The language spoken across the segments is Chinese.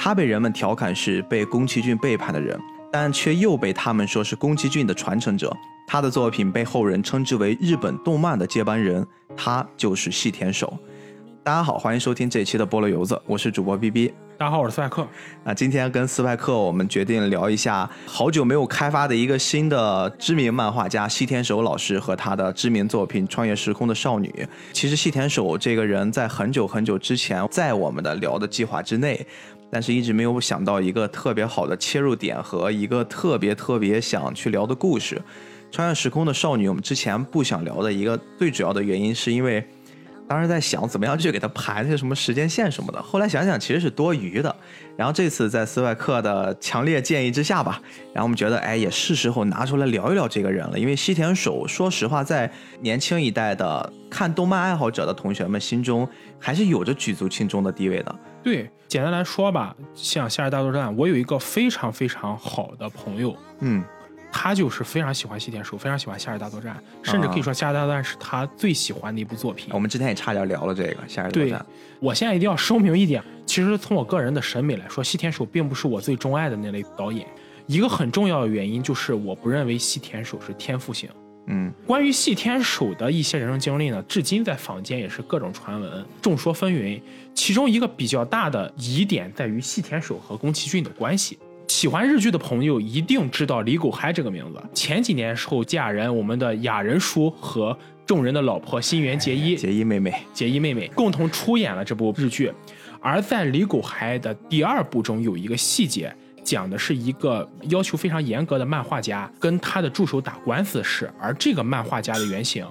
他被人们调侃是被宫崎骏背叛的人，但却又被他们说是宫崎骏的传承者。他的作品被后人称之为日本动漫的接班人，他就是细田守。大家好，欢迎收听这期的菠萝油子，我是主播 B B。大家好，我是斯派克。那，今天跟斯派克，我们决定聊一下好久没有开发的一个新的知名漫画家细田守老师和他的知名作品《穿越时空的少女》。其实细田守这个人在很久很久之前在我们的聊的计划之内，但是一直没有想到一个特别好的切入点和一个特别特别想去聊的故事。《穿越时空的少女》，我们之前不想聊的一个最主要的原因是因为。当时在想怎么样去给他排那些什么时间线什么的，后来想想其实是多余的。然后这次在斯外克的强烈建议之下吧，然后我们觉得哎也是时候拿出来聊一聊这个人了。因为西田守，说实话，在年轻一代的看动漫爱好者的同学们心中，还是有着举足轻重的地位的。对，简单来说吧，像《夏日大作战》，我有一个非常非常好的朋友，嗯。他就是非常喜欢西田守，非常喜欢《夏日大作战》，甚至可以说《夏日大作战》是他最喜欢的一部作品。我们之前也差点聊了这个《夏日大作战》。我现在一定要声明一点，其实从我个人的审美来说，西田守并不是我最钟爱的那类导演。一个很重要的原因就是，我不认为西田守是天赋型。嗯，关于细田守的一些人生经历呢，至今在坊间也是各种传闻，众说纷纭。其中一个比较大的疑点在于细田守和宫崎骏的关系。喜欢日剧的朋友一定知道李狗嗨这个名字。前几年时候嫁人，我们的雅人叔和众人的老婆新垣结衣，结衣妹妹，结衣妹妹共同出演了这部日剧。而在李狗嗨的第二部中，有一个细节，讲的是一个要求非常严格的漫画家跟他的助手打官司的事，而这个漫画家的原型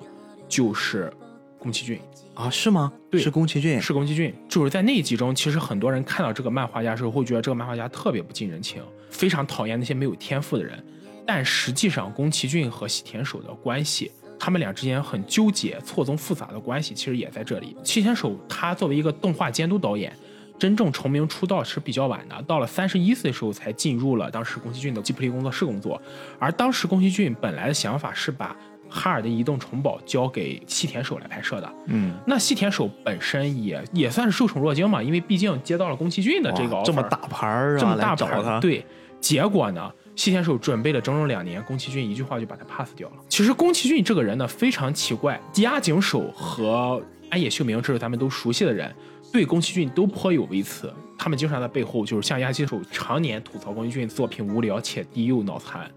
就是宫崎骏。啊，是吗？对，是宫崎骏，是宫崎骏。就是在那一集中，其实很多人看到这个漫画家的时候，会觉得这个漫画家特别不近人情，非常讨厌那些没有天赋的人。但实际上，宫崎骏和西田守的关系，他们俩之间很纠结、错综复杂的关系，其实也在这里。西田守他作为一个动画监督导演，真正成名出道是比较晚的，到了三十一岁的时候才进入了当时宫崎骏的吉卜力工作室工作。而当时宫崎骏本来的想法是把哈尔的移动城堡交给细田守来拍摄的，嗯，那细田守本身也也算是受宠若惊嘛，因为毕竟接到了宫崎骏的这个这么大牌儿，这么大牌儿，对。结果呢，细田守准备了整整两年，宫崎骏一句话就把他 pass 掉了。其实宫崎骏这个人呢非常奇怪，押井守和安野秀明这是咱们都熟悉的人，对宫崎骏都颇有微词，他们经常在背后就是像押井守常年吐槽宫崎骏作品无聊且低幼脑残。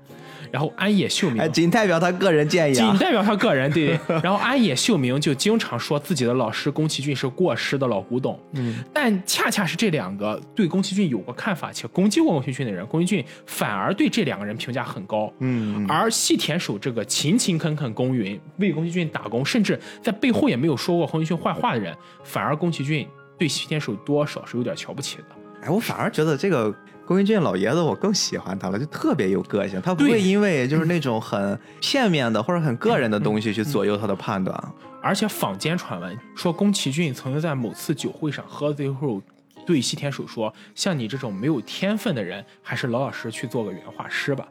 然后安野秀明，仅代表他个人建议，仅代表他个人，对对。然后安野秀明就经常说自己的老师宫崎骏是过时的老古董，嗯。但恰恰是这两个对宫崎骏有过看法且攻击过宫崎骏的人，宫崎骏反而对这两个人评价很高，嗯。而细田守这个勤勤恳恳耕耘为宫崎骏打工，甚至在背后也没有说过宫崎骏坏话的人，反而宫崎骏对细田守多少是有点瞧不起的。哎，我反而觉得这个。宫崎骏老爷子，我更喜欢他了，就特别有个性。他不会因为就是那种很片面的或者很个人的东西去左右他的判断。而且坊间传闻说，宫崎骏曾经在某次酒会上喝醉后，对西田守说：“像你这种没有天分的人，还是老老实实去做个原画师吧。”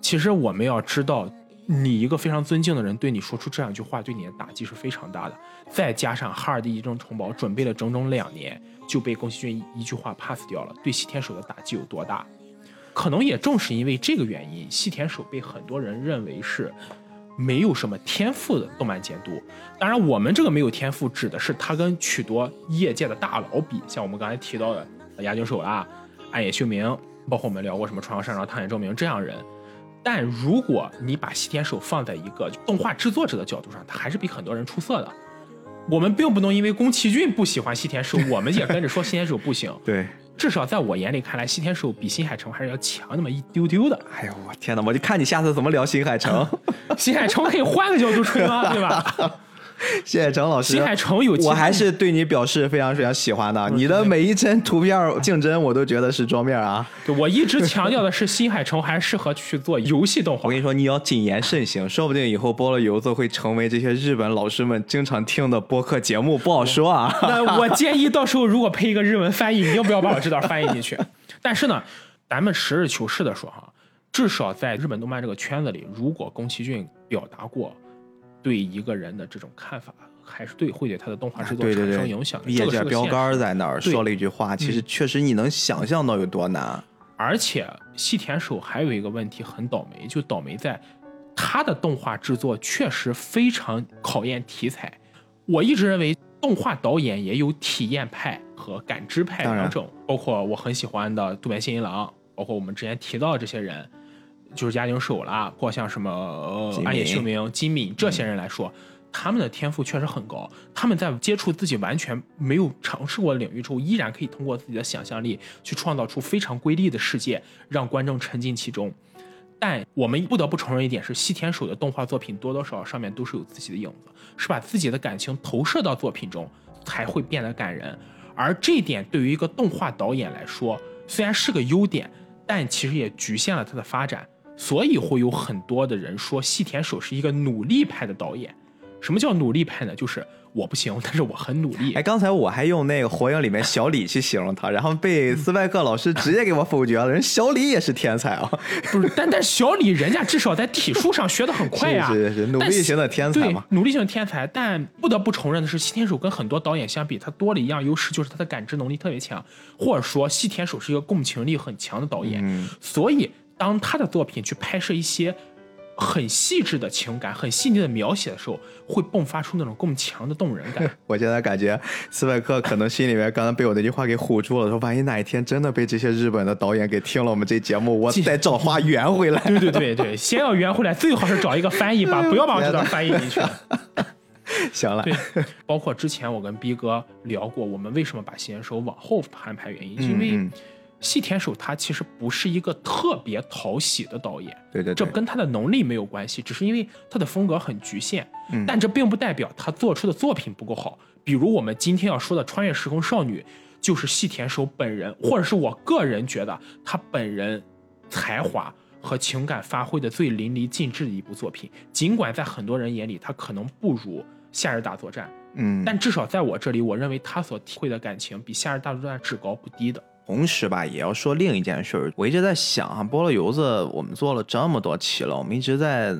其实我们要知道，你一个非常尊敬的人对你说出这样一句话，对你的打击是非常大的。再加上哈尔的移动城堡准备了整整两年。就被宫崎骏一句话 pass 掉了，对细田守的打击有多大？可能也正是因为这个原因，细田守被很多人认为是没有什么天赋的动漫监督。当然，我们这个没有天赋指的是他跟许多业界的大佬比，像我们刚才提到的押井守啦、暗野秀明，包括我们聊过什么《传说山庄探险证明》这样人。但如果你把细田守放在一个动画制作者的角度上，他还是比很多人出色的。我们并不能因为宫崎骏不喜欢西田守，我们也跟着说西田守不行。对，至少在我眼里看来，西田守比新海诚还是要强那么一丢丢的。哎呦，我天哪！我就看你下次怎么聊新海诚。新海诚可以换个角度吹吗？对吧？谢谢陈老师。新海诚有，我还是对你表示非常非常喜欢的。你的每一帧图片竞争，我都觉得是桌面啊。对，我一直强调的是，新海诚还适合去做游戏动画。我跟你说，你要谨言慎行，说不定以后播了游子会成为这些日本老师们经常听的播客节目，不好说啊。那我建议到时候如果配一个日文翻译，你要不要把我这段翻译进去？但是呢，咱们实事求是的说哈，至少在日本动漫这个圈子里，如果宫崎骏表达过。对一个人的这种看法还是对会对他的动画制作产生影响的。业界标杆在那儿说了一句话，其实确实你能想象到有多难。而且细田守还有一个问题很倒霉，就倒霉在他的动画制作确实非常考验题材。我一直认为动画导演也有体验派和感知派两种，包括我很喜欢的渡边信一郎，包括我们之前提到的这些人，就是押井守啦，或像什么暗野秀明、金敏这些人来说。他们的天赋确实很高，他们在接触自己完全没有尝试过的领域之后，依然可以通过自己的想象力去创造出非常瑰丽的世界，让观众沉浸其中。但我们不得不承认一点是，西田守的动画作品多多少少上面都是有自己的影子，是把自己的感情投射到作品中，才会变得感人。而这一点对于一个动画导演来说，虽然是个优点，但其实也局限了他的发展。所以会有很多的人说细田守是一个努力派的导演。什么叫努力派呢？就是我不行，但是我很努力。哎，刚才我还用那个《火影》里面小李去形容他，然后被斯派克老师直接给我否决了。人小李也是天才啊，不是，但但小李人家至少在体术上学的很快呀、是是是，努力型的天才嘛。，努力型的天才。但不得不承认的是，细田守跟很多导演相比，他多了一样优势，就是他的感知能力特别强，或者说细田守是一个共情力很强的导演。嗯所以，当他的作品去拍摄一些很细致的情感、很细腻的描写的时候，会迸发出那种更强的动人感。我现在感觉斯派克可能心里面刚刚被我那句话给唬住了，说万一哪一天真的被这些日本的导演给听了我们这节目，我再找话圆回来。对对对对，先要圆回来，最好是找一个翻译吧，不要把我这段翻译进去。行了，对，包括之前我跟逼哥聊过，我们为什么把细田守往后安排原因，因为嗯细田守他其实不是一个特别讨喜的导演，对对对，这跟他的能力没有关系，只是因为他的风格很局限。嗯但这并不代表他做出的作品不够好。比如我们今天要说的《穿越时空少女》，就是细田守本人，或者是我个人觉得他本人才华和情感发挥的最淋漓尽致的一部作品。尽管在很多人眼里，他可能不如《夏日大作战》，嗯，但至少在我这里，我认为他所体会的感情比《夏日大作战》至高不低的。同时吧，也要说另一件事儿。我一直在想啊，菠萝油子，我们做了这么多期了，我们一直在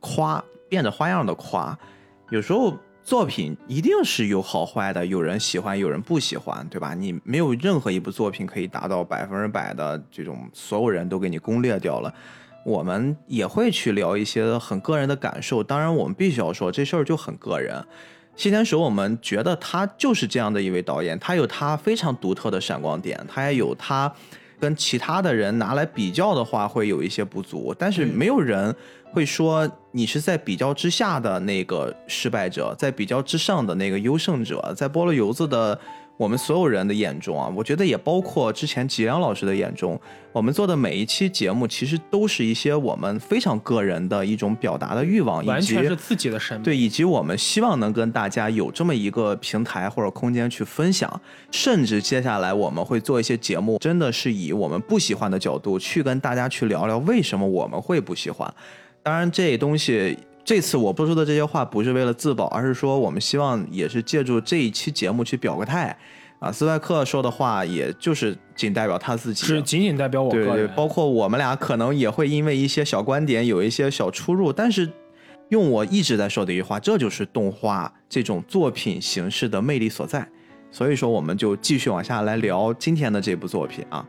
夸，变着花样的夸。有时候作品一定是有好坏的，有人喜欢，有人不喜欢，对吧？你没有任何一部作品可以达到百分之百的这种所有人都给你攻略掉了。我们也会去聊一些很个人的感受，当然我们必须要说这事儿就很个人。西田守，我们觉得他就是这样的一位导演，他有他非常独特的闪光点，他也有他跟其他的人拿来比较的话会有一些不足，但是没有人会说你是在比较之下的那个失败者，在比较之上的那个优胜者，在菠萝油子的我们所有人的眼中啊，我觉得也包括之前吉良老师的眼中，我们做的每一期节目其实都是一些我们非常个人的一种表达的欲望，以完及全是自己的审美。对，以及我们希望能跟大家有这么一个平台或者空间去分享，甚至接下来我们会做一些节目，真的是以我们不喜欢的角度去跟大家去聊聊为什么我们会不喜欢。当然，这东西这次我播出的这些话不是为了自保，而是说我们希望也是借助这一期节目去表个态。啊，斯派克说的话，也就是仅代表他自己，是仅仅代表我对对，个人。包括我们俩可能也会因为一些小观点有一些小出入，但是用我一直在说的一句话，这就是动画这种作品形式的魅力所在。所以说，我们就继续往下来聊今天的这部作品啊。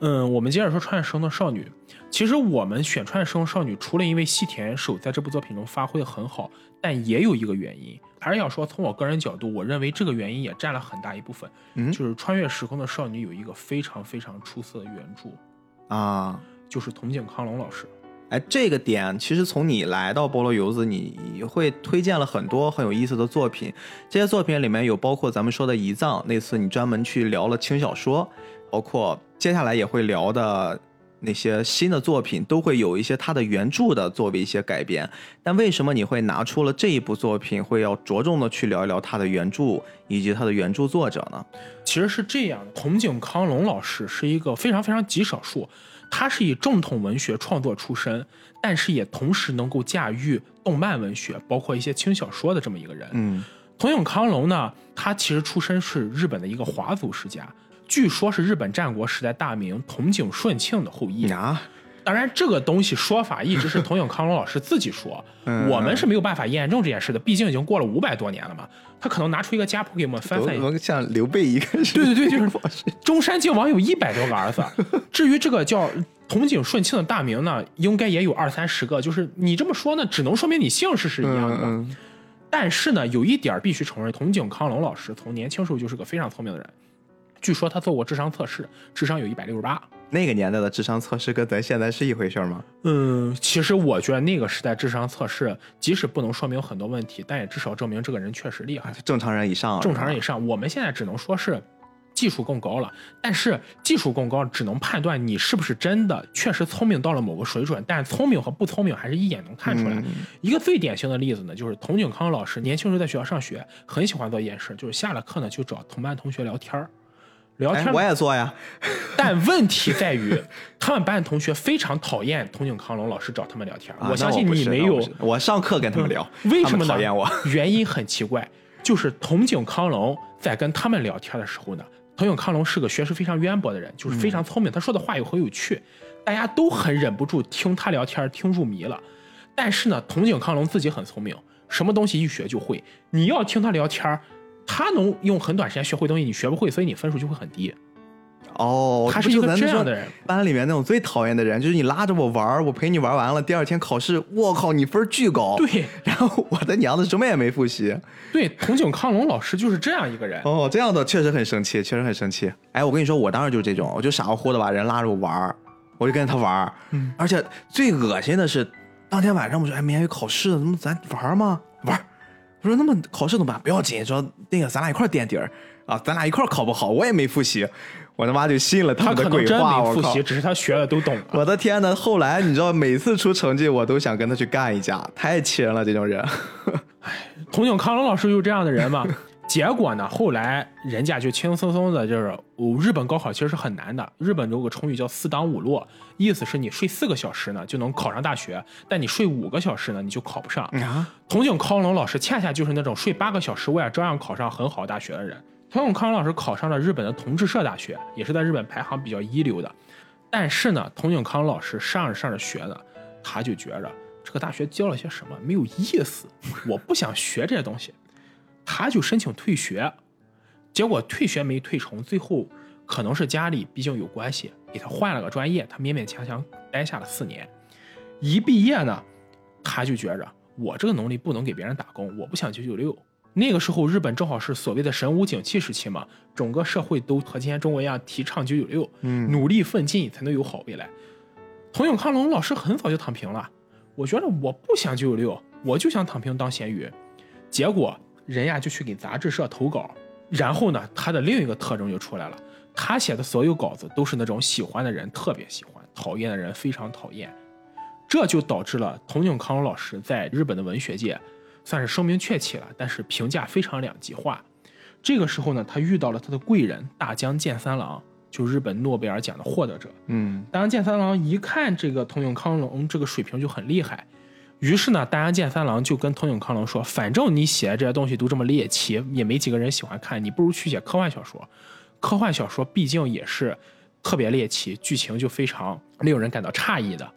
嗯，我们接着说《穿越时空的少女》。其实我们选《穿越时空少女》，除了因为细田守在这部作品中发挥的很好，但也有一个原因，还是要说从我个人角度，我认为这个原因也占了很大一部分。嗯就是《穿越时空的少女》有一个非常非常出色的原著，啊，就是筒井康隆老师。哎，这个点其实从你来到菠萝油子，你你会推荐了很多很有意思的作品。这些作品里面有包括咱们说的《遗葬》，那次你专门去聊了轻小说，包括接下来也会聊的那些新的作品，都会有一些它的原著的作为一些改编。但为什么你会拿出了这一部作品，会要着重的去聊一聊它的原著以及它的原著作者呢？其实是这样的，筒井康隆老师是一个非常非常极少数，他是以正统文学创作出身，但是也同时能够驾驭动漫文学，包括一些轻小说的这么一个人。嗯筒井康隆呢，他其实出身是日本的一个华族世家，据说是日本战国时代大名筒井顺庆的后裔。啊，当然，这个东西说法一直是童影康隆老师自己说，嗯我们是没有办法验证这件事的，毕竟已经过了五百多年了嘛。他可能拿出一个家谱给我们翻翻，我像刘备一个对对对，就是 中山靖王有一百多个儿子。至于这个叫同景顺庆的大名呢，应该也有二三十个。就是你这么说呢，只能说明你姓氏是一样的。嗯但是呢，有一点必须承认，童景康隆老师从年轻时候就是个非常聪明的人。据说他做过智商测试，智商有一百六十八。那个年代的智商测试跟咱现在是一回事吗？嗯，其实我觉得那个时代智商测试，即使不能说明很多问题，但也至少证明这个人确实厉害。正常人以上，正常人以上，我们现在只能说是技术更高了，但是技术更高只能判断你是不是真的确实聪明到了某个水准，但聪明和不聪明还是一眼能看出来。嗯一个最典型的例子呢，就是童景康老师年轻时候在学校上学，很喜欢做一件事，就是下了课呢就找同班同学聊天儿。聊天哎，我也做呀。但问题在于，他们班的同学非常讨厌童景康隆老师找他们聊天儿。啊相信你没有我上课跟他们聊，他为什么呢？讨厌我。原因很奇怪，就是童景康隆在跟他们聊天的时候呢，童景康隆是个学识非常渊博的人，就是非常聪明，他说的话又很有趣，大家都很忍不住听他聊天，听入迷了。但是呢，童景康隆自己很聪明，什么东西一学就会。你要听他聊天，他能用很短时间学会东西，你学不会，所以你分数就会很低。哦，他是一个这样的人班里面那种最讨厌的人，就是你拉着我玩儿，我陪你玩完了，第二天考试，我靠，你分儿巨高。对，然后我的娘的什么也没复习。对，童景康隆老师就是这样一个人。哦，这样的确实很生气，确实很生气。哎，我跟你说，我当时就是这种，我就傻乎乎的把人拉着我玩儿，我就跟着他玩而且最恶心的是，当天晚上我说，哎，明天有考试，怎么咱玩儿吗？玩儿。我说那么考试怎么办？不要紧，说那个咱俩一块垫底儿啊，咱俩一块考不好，我也没复习。我他妈就信了他们的鬼话，我复习，！只是他学的都懂了。我的天呐，后来你知道，每次出成绩，我都想跟他去干一架，太气人了，这种人。哎童景康龙老师就是这样的人嘛。结果呢，后来人家就轻轻松松的，就是、哦日本高考其实是很难的。日本有个成语叫“四挡五落”，意思是你睡四个小时呢就能考上大学，但你睡五个小时呢你就考不上。啊，童景康隆老师恰恰就是那种睡八个小时我也照样考上很好大学的人。童景康龙老师考上了日本的同志社大学，也是在日本排行比较一流的。但是呢，童景康老师上着上着学呢，他就觉着这个大学教了些什么没有意思，我不想学这些东西，他就申请退学。结果退学没退成，最后可能是家里毕竟有关系，给他换了个专业，他勉勉强强待下了四年。一毕业呢，他就觉着我这个能力不能给别人打工，我不想九九六。那个时候，日本正好是所谓的神武景气时期嘛，整个社会都和今天中国一样提倡九九六，嗯努力奋进才能有好未来。童永康龙老师很早就躺平了，我觉得我不想九九六，我就想躺平当咸鱼。结果人呀就去给杂志社投稿，然后呢，他的另一个特征就出来了，他写的所有稿子都是那种喜欢的人特别喜欢，讨厌的人非常讨厌。这就导致了童景康老师在日本的文学界算是声名鹊起了，但是评价非常两极化。这个时候呢，他遇到了他的贵人大江健三郎，就日本诺贝尔奖的获得者。嗯大江健三郎一看这个童永康隆这个水平就很厉害，于是呢，大江健三郎就跟藤井康隆说：“反正你写的这些东西都这么猎奇，也没几个人喜欢看，你不如去写科幻小说。科幻小说毕竟也是特别猎奇，剧情就非常令人感到诧异的。”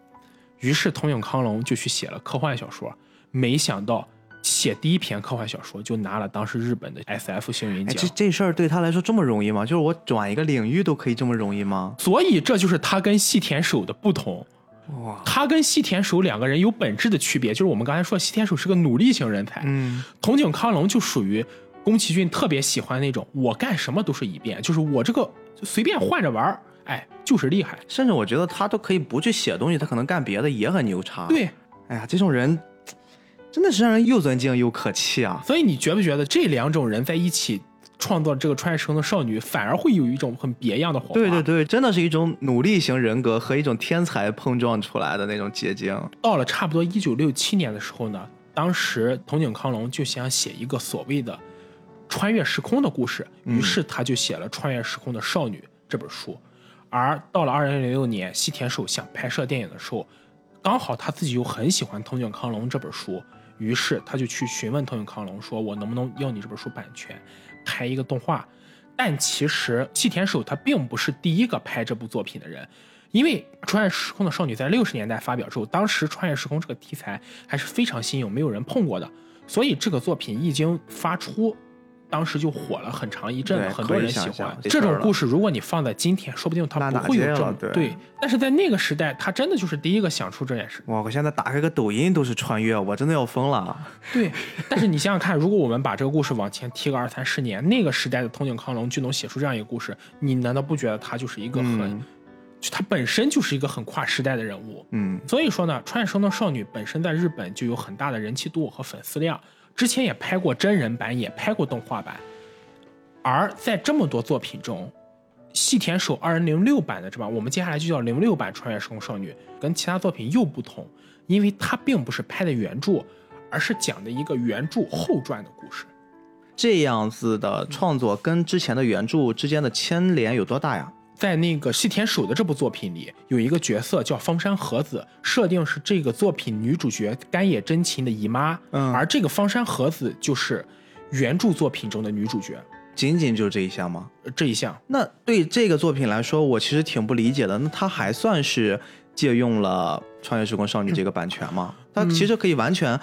于是藤井康隆就去写了科幻小说，没想到写第一篇科幻小说就拿了当时日本的 S F 星云哎，奖这。这事儿对他来说这么容易吗？就是我转一个领域都可以这么容易吗？所以这就是他跟细田守的不同。哇，他跟细田守两个人有本质的区别，就是我们刚才说细田守是个努力型人才，嗯，筒井康隆就属于宫崎骏特别喜欢那种我干什么都是一遍，就是我这个就随便换着玩儿，哎，就是厉害。甚至我觉得他都可以不去写东西，他可能干别的也很牛叉。，对，哎呀，这种人真的是让人又尊敬又可气啊！所以你觉不觉得这两种人在一起创作这个穿越时空的少女，反而会有一种很别样的火花？对对对，真的是一种努力型人格和一种天才碰撞出来的那种结晶。到了差不多一九六七年的时候呢，当时筒井康隆就想写一个所谓的穿越时空的故事，于是他就写了《穿越时空的少女》这本书。而到了二零零六年，西田守想拍摄电影的时候，刚好他自己又很喜欢筒井康隆这本书，于是他就去询问筒井康隆说：“我能不能要你这本书版权，拍一个动画？”但其实细田守他并不是第一个拍这部作品的人，因为《穿越时空的少女》在六十年代发表之后，当时穿越时空这个题材还是非常新颖，没有人碰过的，所以这个作品一经发出。当时就火了很长一阵子，很多人喜欢这种故事。如果你放在今天，说不定它不会有这么对。但是在那个时代，他真的就是第一个想出这件事。哇！我现在打开个抖音都是穿越，我真的要疯了。对，但是你想想看，如果我们把这个故事往前提个二三十年，那个时代的通井康隆就能写出这样一个故事，你难道不觉得他就是一个很，就他本身就是一个很跨时代的人物？嗯。所以说呢，《穿越生的少女》本身在日本就有很大的人气度和粉丝量。之前也拍过真人版，也拍过动画版，而在这么多作品中，细田守二零零六版的这版，我们接下来就叫零六版《穿越时空少女》，跟其他作品又不同，因为它并不是拍的原著，而是讲的一个原著后传的故事。这样子的创作跟之前的原著之间的牵连有多大呀？在那个细田守的这部作品里，有一个角色叫方山和子，设定是这个作品女主角干野真琴的姨妈。嗯，而这个方山和子就是原著作品中的女主角。仅仅就这一项吗？这一项。那对这个作品来说，我其实挺不理解的。那它还算是借用了《穿越时空少女》这个版权吗？它其实可以完全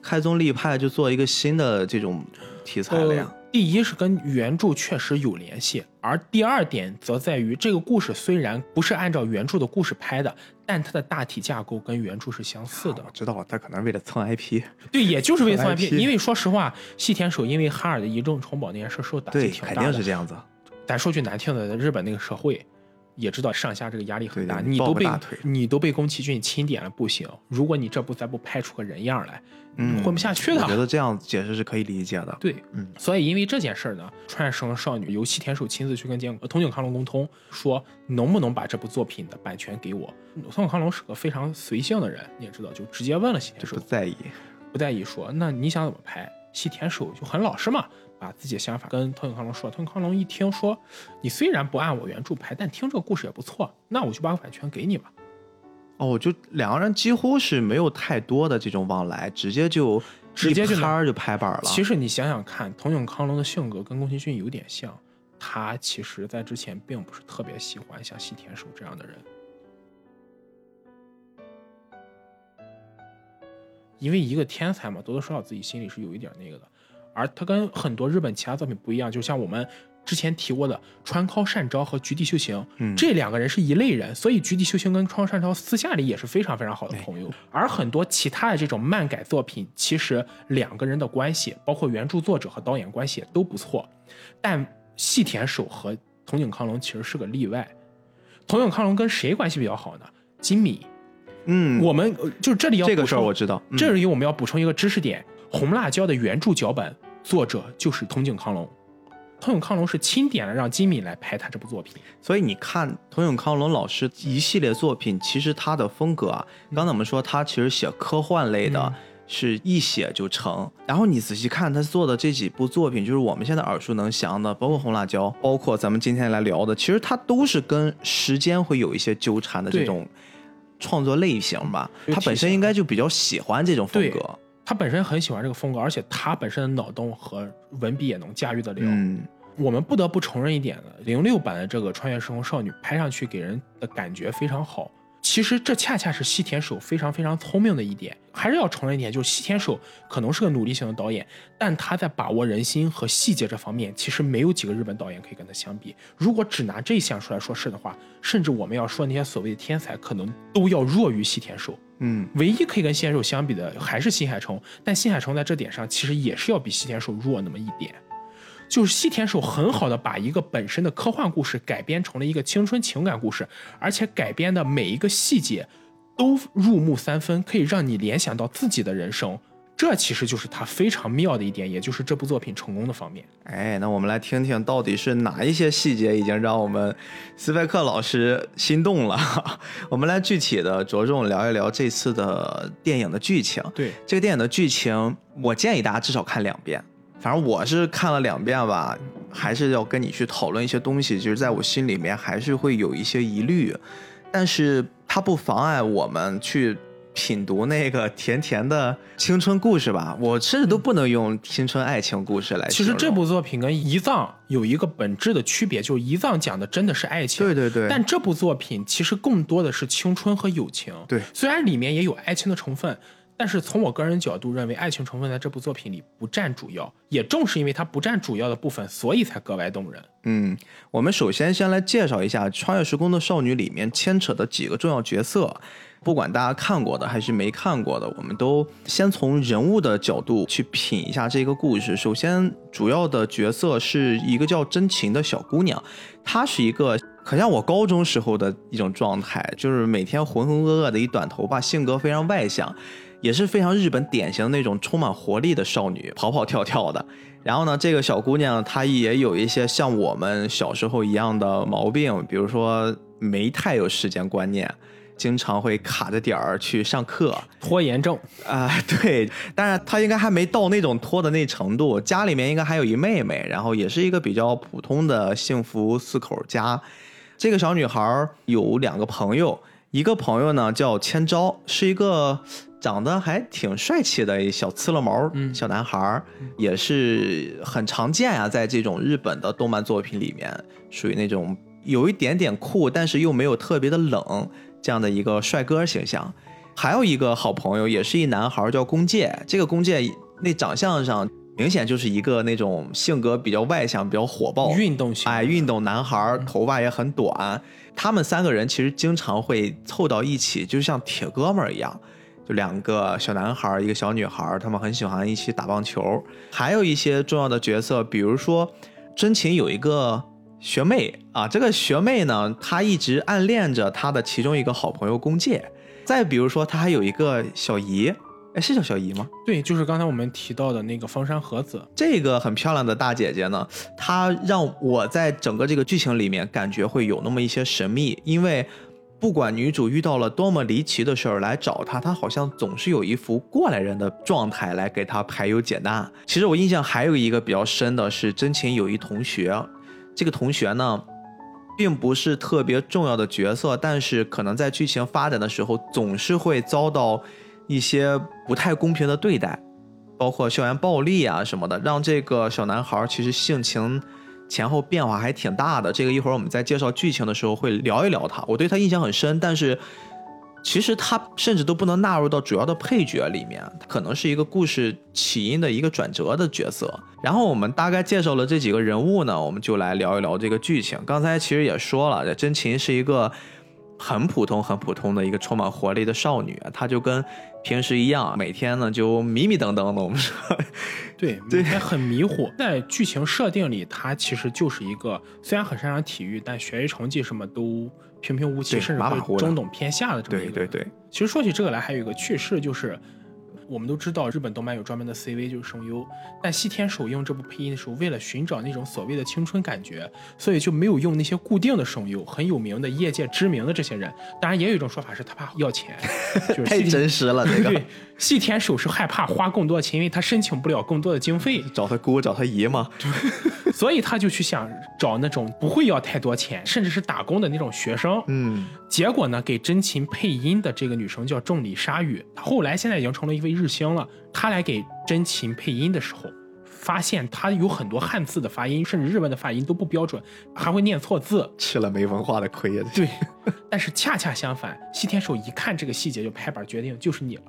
开宗立派就做一个新的这种题材了呀。第一是跟原著确实有联系，而第二点则在于这个故事虽然不是按照原著的故事拍的，但它的大体架构跟原著是相似的。我知道，他可能为了蹭 IP。对，也就是为了蹭 IP。因为说实话，细田守因为哈尔的移动城堡那件事受打击挺大的。肯定是这样子。咱说句难听的，日本那个社会也知道上下这个压力很大。你都被你都被宫崎骏钦点了不行，如果你这部再不拍出个人样来。嗯，混不下去的。我觉得这样解释是可以理解的。对，嗯，所以因为这件事儿呢，穿越时空少女由西田守亲自去跟监通井康隆沟通，说能不能把这部作品的版权给我。通井康隆是个非常随性的人，你也知道，就直接问了西田守，不在意，不在意说，那你想怎么拍？西田守就很老实嘛，把自己的想法跟藤井康隆说。藤井康隆一听说，你虽然不按我原著拍，但听这个故事也不错，那我就把版权给你吧。哦，就两个人几乎是没有太多的这种往来，直接就直接就拍就拍板了。其实你想想看，藤井康隆的性格跟宫崎骏有点像，他其实在之前并不是特别喜欢像西田守这样的人，因为一个天才嘛，多多少少自己心里是有一点那个的，而他跟很多日本其他作品不一样，就像我们。之前提过的川尻善昭和菊地秀行，这两个人是一类人，所以菊地秀行跟川尻善昭私下里也是非常非常好的朋友。而很多其他的这种漫改作品，其实两个人的关系，包括原著作者和导演关系都不错。但细田守和藤井康隆其实是个例外。藤井康隆跟谁关系比较好呢？金米。嗯，我们就这里要这个事儿我知道。这里我们要补充一个知识点：红辣椒的原著脚本作者就是藤井康隆。藤井康隆是钦点了让金敏来拍他这部作品，所以你看藤井康隆老师一系列作品，其实他的风格啊，刚才我们说他其实写科幻类的，是一写就成。然后你仔细看他做的这几部作品，就是我们现在耳熟能详的，包括红辣椒，包括咱们今天来聊的，其实他都是跟时间会有一些纠缠的这种创作类型吧。他本身应该就比较喜欢这种风格。他本身很喜欢这个风格，而且他本身的脑洞和文笔也能驾驭得了。嗯，我们不得不承认一点了，零六版的这个《穿越时空少女》拍上去给人的感觉非常好。其实这恰恰是西田守非常非常聪明的一点，还是要承认一点，就是西田守可能是个努力型的导演，但他在把握人心和细节这方面，其实没有几个日本导演可以跟他相比。如果只拿这一项出来说事的话，甚至我们要说那些所谓的天才，可能都要弱于西田守。嗯，唯一可以跟西田守相比的还是新海诚，但新海诚在这点上其实也是要比西田守弱那么一点。就是西田守很好的把一个本身的科幻故事改编成了一个青春情感故事，而且改编的每一个细节都入木三分，可以让你联想到自己的人生。这其实就是他非常妙的一点，也就是这部作品成功的方面。哎，那我们来听听到底是哪一些细节已经让我们斯派克老师心动了。我们来具体的着重聊一聊这次的电影的剧情。对这个电影的剧情，我建议大家至少看两遍。反正我是看了两遍吧，还是要跟你去讨论一些东西，就是在我心里面还是会有一些疑虑，但是它不妨碍我们去品读那个甜甜的青春故事吧。我甚至都不能用青春爱情故事来其实这部作品跟《遗葬》有一个本质的区别，就是《遗葬》讲的真的是爱情，对对对，但这部作品其实更多的是青春和友情。对，虽然里面也有爱情的成分。但是从我个人角度认为，爱情成分在这部作品里不占主要，也正是因为它不占主要的部分，所以才格外动人。嗯，我们首先先来介绍一下《穿越时空的少女》里面牵扯的几个重要角色，不管大家看过的还是没看过的，我们都先从人物的角度去品一下这个故事。首先，主要的角色是一个叫真琴的小姑娘，她是一个很像我高中时候的一种状态，就是每天浑浑噩噩的一短头发，性格非常外向。也是非常日本典型那种充满活力的少女，跑跑跳跳的。然后呢，这个小姑娘她也有一些像我们小时候一样的毛病，比如说没太有时间观念，经常会卡着点儿去上课，拖延症啊。对，当然他应该还没到那种拖的那程度。家里面应该还有一妹妹，然后也是一个比较普通的幸福四口家。这个小女孩有两个朋友，一个朋友呢叫千昭，是一个。长得还挺帅气的小刺了毛小男孩，也是很常见啊，在这种日本的动漫作品里面，属于那种有一点点酷，但是又没有特别的冷这样的一个帅哥形象。还有一个好朋友，也是一男孩，叫宫介。这个宫介那长相上明显就是一个那种性格比较外向、比较火爆、运动型，哎，运动男孩，头发也很短。他们三个人其实经常会凑到一起，就像铁哥们儿一样。就两个小男孩，一个小女孩，他们很喜欢一起打棒球。还有一些重要的角色，比如说真琴有一个学妹啊，这个学妹呢，她一直暗恋着她的其中一个好朋友宫介。再比如说，她还有一个小姨，哎，是叫小姨吗？对，就是刚才我们提到的那个方山和子。这个很漂亮的大姐姐呢，她让我在整个这个剧情里面感觉会有那么一些神秘，因为。不管女主遇到了多么离奇的事儿来找她，她好像总是有一副过来人的状态来给她排忧解难。其实我印象还有一个比较深的是真情有一同学，这个同学呢，并不是特别重要的角色，但是可能在剧情发展的时候总是会遭到一些不太公平的对待，包括校园暴力啊什么的，让这个小男孩其实性情。前后变化还挺大的，这个一会儿我们在介绍剧情的时候会聊一聊他。我对他印象很深，但是其实他甚至都不能纳入到主要的配角里面，可能是一个故事起因的一个转折的角色。然后我们大概介绍了这几个人物呢，我们就来聊一聊这个剧情。刚才其实也说了，真琴是一个。很普通、很普通的一个充满活力的少女，她就跟平时一样，每天呢就迷迷瞪瞪的。我们说，对，每天很迷糊。在剧情设定里，她其实就是一个虽然很擅长体育，但学习成绩什么都平平无奇，甚至会中等偏下的这么一个。对对对。其实说起这个来，还有一个趣事就是。我们都知道日本动漫有专门的 CV 就是声优，但西天守用这部配音的时候，为了寻找那种所谓的青春感觉，所以就没有用那些固定的声优，很有名的业界知名的这些人。当然，也有一种说法是他怕要钱，就是 太真实了。这个对，西天守是害怕花更多的钱，因为他申请不了更多的经费。找他姑，找他姨吗？所以他就去想找那种不会要太多钱，甚至是打工的那种学生。嗯，结果呢，给真琴配音的这个女生叫重里沙羽，后来现在已经成了一位日星了。她来给真琴配音的时候，发现她有很多汉字的发音，甚至日文的发音都不标准，还会念错字，吃了没文化的亏呀。对，但是恰恰相反，西天守一看这个细节就拍板决定就是你了。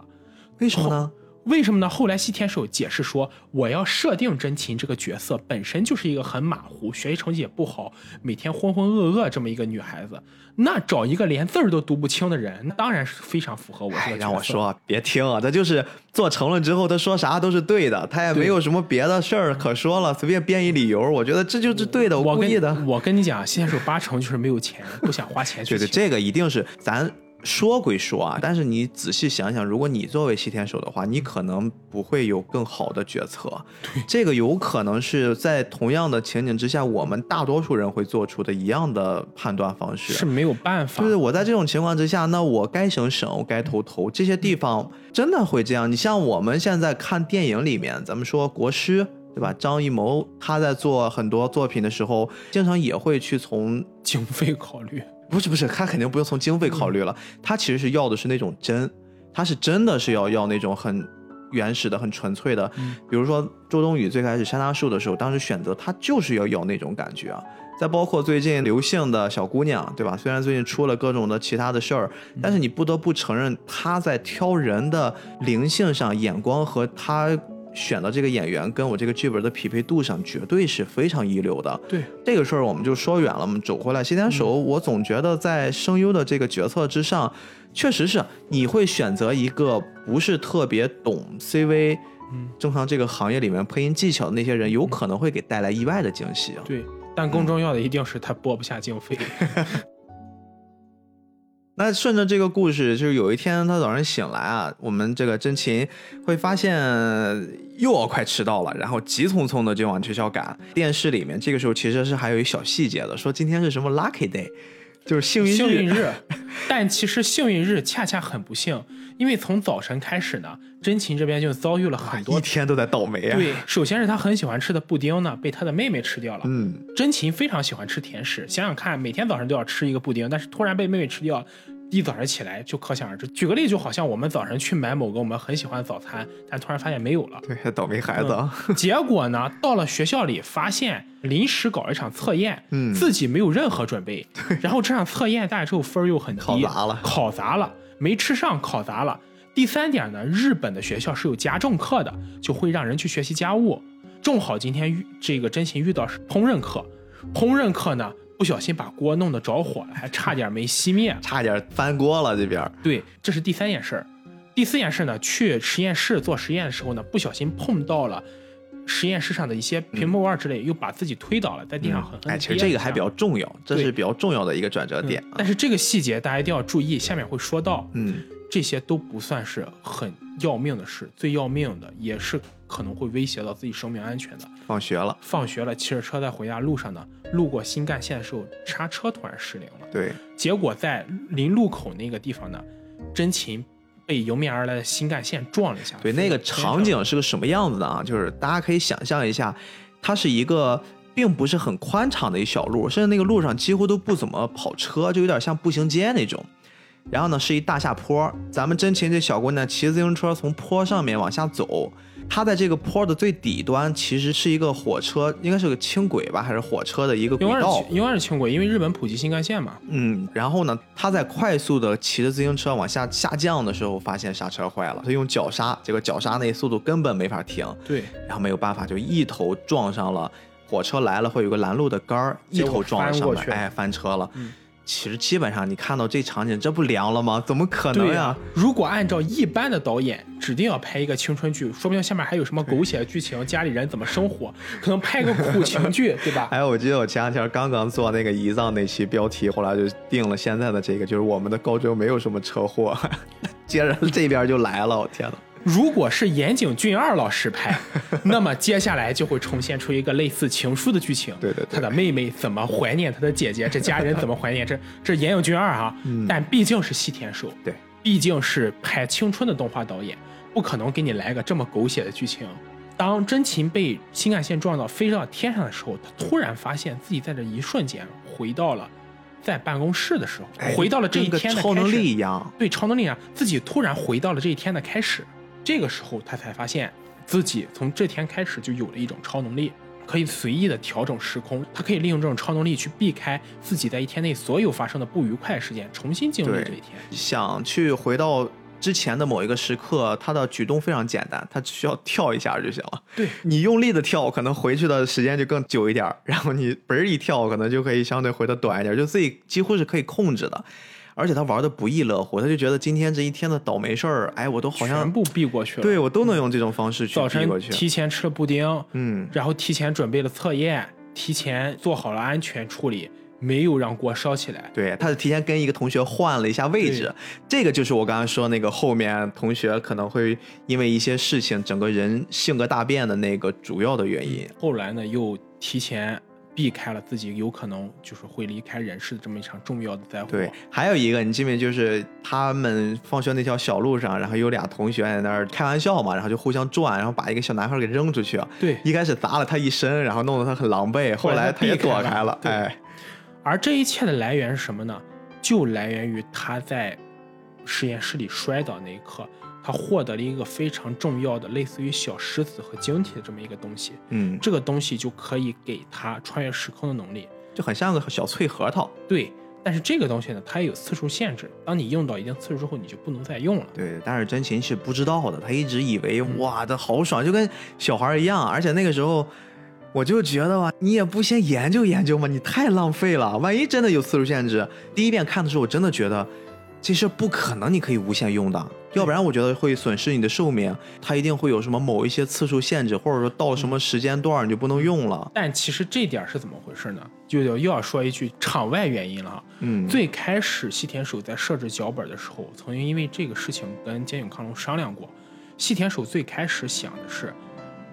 为什么呢？为什么呢？后来西天守解释说，我要设定真琴这个角色本身就是一个很马虎、学习成绩也不好、每天浑浑噩噩这么一个女孩子。那找一个连字儿都读不清的人，那当然是非常符合我这个。让我说，别听啊，他就是做成了之后，他说啥都是对的，他也没有什么别的事儿可说了，随便编一理由。我觉得这就是对的，我故意的。我跟你讲，西天守八成就是没有钱，不想花钱去。对对，这个一定是咱。说归说啊，但是你仔细想想，如果你作为西天手的话，你可能不会有更好的决策。对，这个有可能是在同样的情景之下，我们大多数人会做出的一样的判断方式。是没有办法。就是我在这种情况之下，那我该省省，我该投投，这些地方真的会这样。你像我们现在看电影里面，咱们说国师对吧？张艺谋他在做很多作品的时候，经常也会去从经费考虑。不是不是，他肯定不用从经费考虑了，他其实是要的是那种真，他是真的是要要那种很原始的、很纯粹的。嗯比如说周冬雨最开始山楂树的时候，当时选择他就是要要那种感觉啊。再包括最近刘姓的小姑娘，对吧？虽然最近出了各种的其他的事儿，但是你不得不承认，她在挑人的灵性上、眼光和她选的这个演员跟我这个剧本的匹配度上，绝对是非常一流的。对，这个事儿我们就说远了，我们走回来。西天手，我总觉得在声优的这个决策之上，确实是你会选择一个不是特别懂 CV，嗯，正常这个行业里面配音技巧的那些人，有可能会给带来意外的惊喜啊。对，但更重要的一定是他拨不下经费。那顺着这个故事，就是有一天他早上醒来啊，我们这个真琴会发现又要快迟到了，然后急匆匆的就往学校赶。电视里面这个时候其实是还有一小细节的，说今天是什么 lucky day，就是幸运日。幸运日，但其实幸运日恰恰很不幸，因为从早晨开始呢，真琴这边就遭遇了很多一。天都在倒霉啊。对，首先是他很喜欢吃的布丁呢，被他的妹妹吃掉了。嗯，真琴非常喜欢吃甜食，想想看，每天早上都要吃一个布丁，但是突然被妹妹吃掉，一早上起来就可想而知。举个例，就好像我们早上去买某个我们很喜欢的早餐，但突然发现没有了。对，倒霉孩子啊。结果呢，到了学校里发现临时搞一场测验，嗯自己没有任何准备，然后这场测验大家之后分儿又很低，考砸了考砸了，没吃上，考砸了。第三点呢，日本的学校是有家政课的，就会让人去学习家务。正好今天遇这个真心遇到是烹饪课，烹饪课呢不小心把锅弄得着火了，还差点没熄灭。差点翻锅了，这边对，这是第三件事儿。第四件事呢，去实验室做实验的时候呢，不小心碰到了实验室上的一些屏幕腕之类，又把自己推倒了，在地上狠狠哎，其实这个还比较重要，这是比较重要的一个转折点但是这个细节大家一定要注意，下面会说到，嗯，这些都不算是很要命的事，最要命的也是可能会威胁到自己生命安全的。放学了，放学了，骑着车在回家路上呢，路过新干线的时候，刹车突然失灵了。对，结果在临路口那个地方呢，真琴被迎面而来的新干线撞了一下。对，那个场景是个什么样子的啊？就是大家可以想象一下，它是一个并不是很宽敞的一小路，甚至那个路上几乎都不怎么跑车，就有点像步行街那种。然后呢，是一大下坡，咱们真琴这小姑娘骑自行车从坡上面往下走，她在这个坡的最底端其实是一个火车，应该是个轻轨吧，还是火车的一个轨道应该是？轻轨，因为日本普及新干线嘛。嗯，然后呢，他在快速的骑着自行车往下下降的时候，发现刹车坏了，他用脚刹，结果脚刹那速度根本没法停，对，然后没有办法就一头撞上了火车来了，会有个拦路的杆儿，一头撞了上去了哎，翻车了。嗯其实基本上你看到这场景，这不凉了吗？怎么可能呀？如果按照一般的导演指定要拍一个青春剧，说不定下面还有什么狗血剧情，家里人怎么生活，可能拍个苦情剧，对吧？还有，我记得我前两天刚刚做那个遗葬那期标题，后来就定了现在的这个，就是我们的高中没有什么车祸，接着这边就来了，我天呐。如果是岩井俊二老师拍，那么接下来就会重现出一个类似情书的剧情。对对对他的妹妹怎么怀念他的姐姐，这家人怎么怀念？这 这岩井俊二啊，嗯但毕竟是西田守，对，毕竟是拍青春的动画导演，不可能给你来个这么狗血的剧情。当真琴被新干线撞到飞到天上的时候，他突然发现自己在这一瞬间回到了在办公室的时候，哎回到了这一天的超能力一样。对超能力啊，自己突然回到了这一天的开始。这个时候，他才发现自己从这天开始就有了一种超能力，可以随意的调整时空。他可以利用这种超能力去避开自己在一天内所有发生的不愉快事件，重新经历这一天。想去回到之前的某一个时刻，他的举动非常简单，他只需要跳一下就行了。对你用力的跳，可能回去的时间就更久一点，然后你嘣儿一跳，可能就可以相对回的短一点，就自己几乎是可以控制的。而且他玩的不亦乐乎，他就觉得今天这一天的倒霉事儿，哎，我都好像全部避过去了。对我都能用这种方式去避过去。提前吃了布丁，嗯，然后提前准备了测验，提前做好了安全处理，没有让锅烧起来。对，他是提前跟一个同学换了一下位置，这个就是我刚刚说那个后面同学可能会因为一些事情，整个人性格大变的那个主要的原因。后来呢，又提前避开了自己有可能就是会离开人世的这么一场重要的灾祸。对，还有一个你记不记得，就是他们放学那条小路上，然后有俩同学在那儿开玩笑嘛，然后就互相转，然后把一个小男孩给扔出去。对一开始砸了他一身，然后弄得他很狼狈，后来他也躲开了。对哎，而这一切的来源是什么呢？就来源于他在实验室里摔倒那一刻，他获得了一个非常重要的类似于小石子和晶体的这么一个东西，嗯，这个东西就可以给他穿越时空的能力。就很像个小脆核桃。对，但是这个东西呢，它也有次数限制，当你用到一定次数之后，你就不能再用了。对，但是真琴是不知道的，他一直以为哇，这好爽，就跟小孩一样。而且那个时候，我就觉得吧，你也不先研究研究吗？你太浪费了，万一真的有次数限制。第一遍看的时候，我真的觉得这事不可能，你可以无限用的，要不然我觉得会损失你的寿命。它一定会有什么某一些次数限制，或者说到了什么时间段你就不能用了。但其实这点是怎么回事呢？就又要说一句场外原因了哈。嗯，最开始细田守在设置脚本的时候，曾经因为这个事情跟菅井康隆商量过。细田守最开始想的是，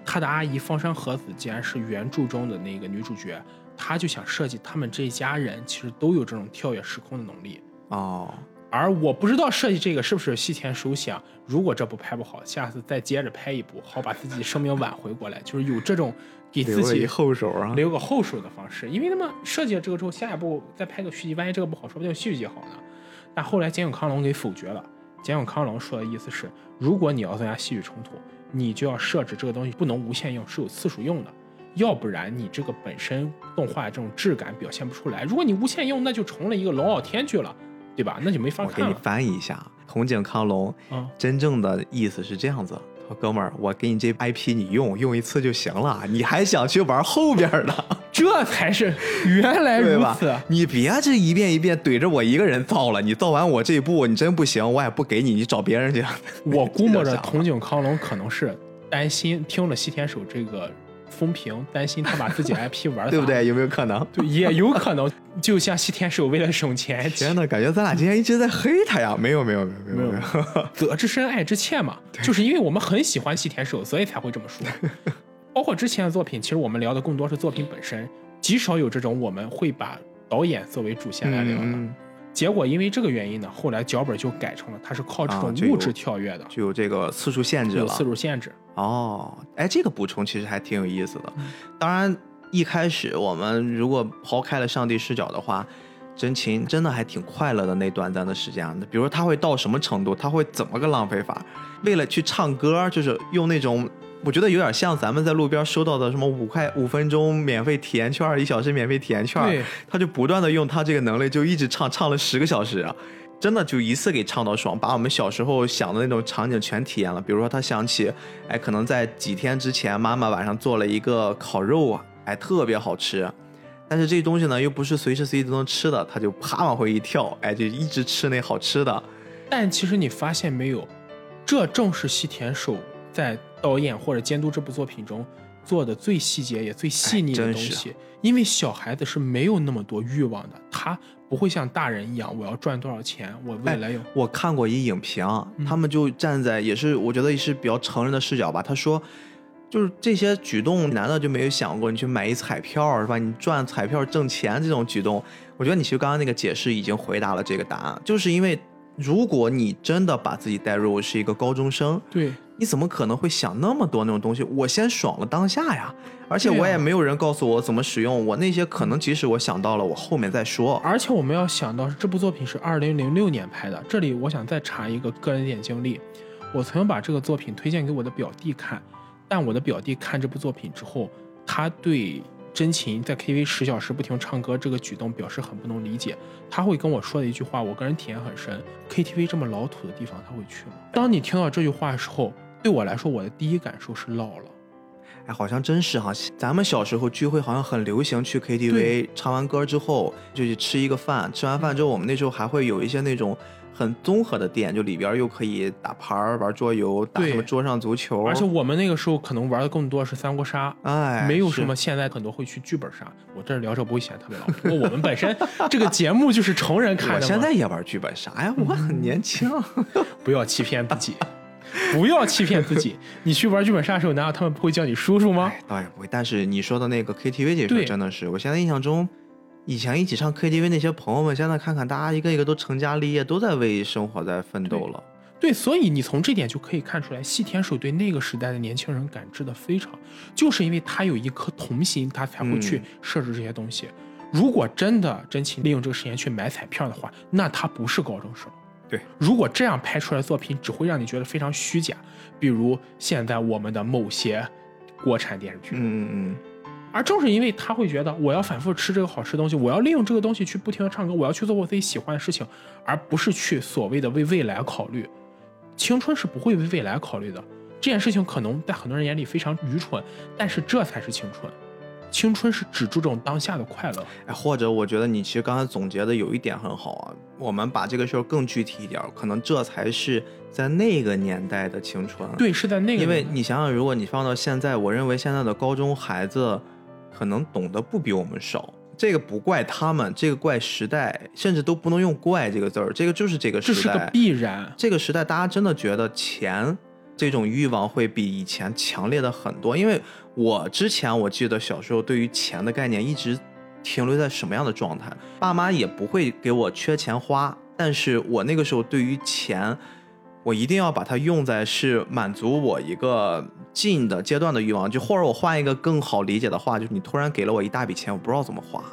他的阿姨方山和子既然是原著中的那个女主角，他就想设计他们这一家人其实都有这种跳跃时空的能力。哦，而我不知道设计这个是不是西田守想，如果这部拍不好，下次再接着拍一部，好把自己生命挽回过来，就是有这种给自己后手啊。留个后手的方式，因为那么设计了这个之后，下一步再拍个续集，万一这个不好，说不定续集好呢。但后来简永康隆给否决了。简永康隆说的意思是，如果你要增加戏剧冲突，你就要设置这个东西不能无限用，是有次数用的，要不然你这个本身动画这种质感表现不出来。如果你无限用，那就成了一个龙傲天剧了，对吧？那就没法我给你。翻译一下，筒井康隆啊真正的意思是这样子。他说：“哥们儿，我给你这 IP 你用用一次就行了，你还想去玩后边的，这才是 原来如此。？你别这一遍一遍怼着我一个人造了，你造完我这一步你真不行，我也不给你，你找别人去。我估摸着这个想法筒井康隆可能是担心听了西田守这个风评，担心他把自己 IP 玩砸，对不？对？有没有可能？对，也有可能，就像西田守为了省钱，天呐，感觉咱俩今天一直在黑他呀！没有没有没有没有没有，责之深，爱之切嘛，就是因为我们很喜欢西田守，所以才会这么说。包括之前的作品，其实我们聊的更多是作品本身，极少有这种我们会把导演作为主线来聊的。嗯，结果因为这个原因呢，后来脚本就改成了它是靠这种物质跳跃的，就有这个次数限制了。有次数限制。哦，哎，这个补充其实还挺有意思的。嗯当然，一开始我们如果抛开了上帝视角的话，真情真的还挺快乐的那短暂的时间。比如说他会到什么程度，他会怎么个浪费法？为了去唱歌，就是用那种。我觉得有点像咱们在路边收到的什么五块五分钟免费体验券、一小时免费体验券，对他就不断的用他这个能力，就一直唱，唱了十个小时啊，真的就一次给唱到爽，把我们小时候想的那种场景全体验了。比如说他想起，哎，可能在几天之前，妈妈晚上做了一个烤肉啊，哎，特别好吃，但是这东西呢又不是随时随地都能吃的，他就啪往回一跳，哎，就一直吃那好吃的。但其实你发现没有，这正是西田守在导演或者监督这部作品中做的最细节也最细腻的东西。因为小孩子是没有那么多欲望的，他不会像大人一样，我要赚多少钱，我未来有。我看过一影评，嗯他们就站在也是我觉得也是比较成人的视角吧。他说，就是这些举动，难道就没有想过你去买一彩票是吧？你赚彩票挣钱这种举动，我觉得你其实刚刚那个解释已经回答了这个答案，就是因为如果你真的把自己带入是一个高中生，对，你怎么可能会想那么多那种东西？我先爽了当下呀，而且我也没有人告诉我怎么使用，我那些可能即使我想到了，我后面再说。而且我们要想到，这部作品是二零零六年拍的。这里我想再查一个个人点经历，我曾经把这个作品推荐给我的表弟看，但我的表弟看这部作品之后，他对真琴在 KTV 十小时不停唱歌这个举动表示很不能理解。他会跟我说的一句话，我个人体验很深：KTV 这么老土的地方，他会去吗？当你听到这句话的时候，对我来说，我的第一感受是老了。哎，好像真是哈，咱们小时候聚会好像很流行去 KTV，唱完歌之后就去吃一个饭，吃完饭之后，我们那时候还会有一些那种很综合的店，就里边又可以打牌儿、玩桌游、打什么桌上足球，而且我们那个时候可能玩的更多是三国杀，哎，没有什么，现在很多会去剧本杀。我这儿聊着不会显得特别老，不过我们本身这个节目就是成人看的我，现在也玩剧本杀呀，我很年轻。不要欺骗自己，不要欺骗自己。你去玩剧本杀的时候，难道他们不会叫你叔叔吗？哎，倒也不会。但是你说的那个 KTV 这事儿真的是，我现在印象中，以前一起上 KTV 那些朋友们，现在看看大家一个一个都成家立业，都在为生活在奋斗了。对，所以你从这点就可以看出来，细田守对那个时代的年轻人感知的非常，就是因为他有一颗童心，他才会去嗯设置这些东西。如果真的真情利用这个时间去买彩票的话，那他不是高中生。对，如果这样拍出来的作品，只会让你觉得非常虚假。比如现在我们的某些国产电视剧，嗯嗯嗯而正是因为他会觉得我要反复吃这个好吃的东西，我要利用这个东西去不停的唱歌，我要去做我自己喜欢的事情，而不是去所谓的为未来考虑。青春是不会为未来考虑的，这件事情可能在很多人眼里非常愚蠢，但是这才是青春。青春是只注重当下的快乐。哎，或者我觉得你其实刚才总结的有一点很好啊，我们把这个事儿更具体一点儿，可能这才是在那个年代的青春。对，是在那个因为你想想，如果你放到现在，我认为现在的高中孩子可能懂得不比我们少。这个不怪他们，这个怪时代，甚至都不能用“怪”这个字儿，这个就是这个这是个时代。必然。这个时代，大家真的觉得钱这种欲望会比以前强烈的很多。因为我之前我记得小时候对于钱的概念一直停留在什么样的状态，爸妈也不会给我缺钱花，但是我那个时候对于钱，我一定要把它用在是满足我一个近的阶段的欲望，就或者我换一个更好理解的话，就是你突然给了我一大笔钱，我不知道怎么花。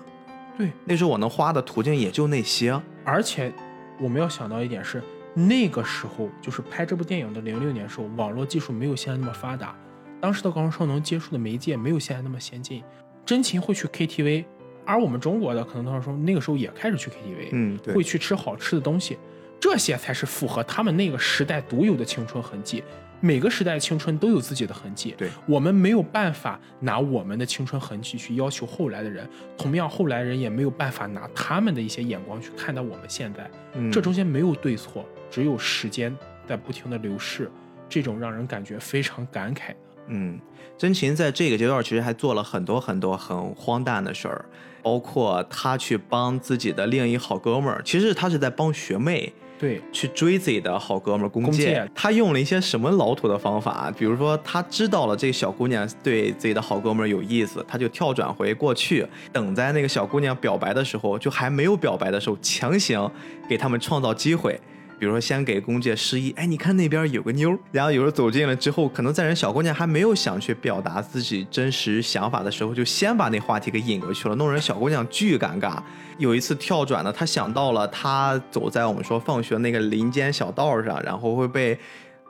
对，那时候我能花的途径也就那些。而且我们要想到一点是，那个时候就是拍这部电影的零六年时候，网络技术没有现在那么发达，当时的高中生能接触的媒介没有现在那么先进。真情会去 KTV，而我们中国的可能到时候那个时候也开始去 KTV，嗯，对会去吃好吃的东西，这些才是符合他们那个时代独有的青春痕迹。每个时代的青春都有自己的痕迹，对我们没有办法拿我们的青春痕迹去要求后来的人，同样后来人也没有办法拿他们的一些眼光去看待我们现在。嗯这中间没有对错，只有时间在不停的流逝，这种让人感觉非常感慨的。嗯，真琴在这个阶段其实还做了很多很多很荒诞的事儿，包括他去帮自己的另一好哥们儿，其实他是在帮学妹对，去追自己的好哥们儿弓弓箭箭。他用了一些什么老土的方法？比如说，他知道了这个小姑娘对自己的好哥们儿有意思，他就跳转回过去，等在那个小姑娘表白的时候，就还没有表白的时候，强行给他们创造机会。比如说，先给弓箭示意，哎，你看那边有个妞，然后有人走近了之后，可能在人小姑娘还没有想去表达自己真实想法的时候，就先把那话题给引过去了，弄人小姑娘巨尴尬。有一次跳转呢，他想到了他走在我们说放学那个林间小道上，然后会被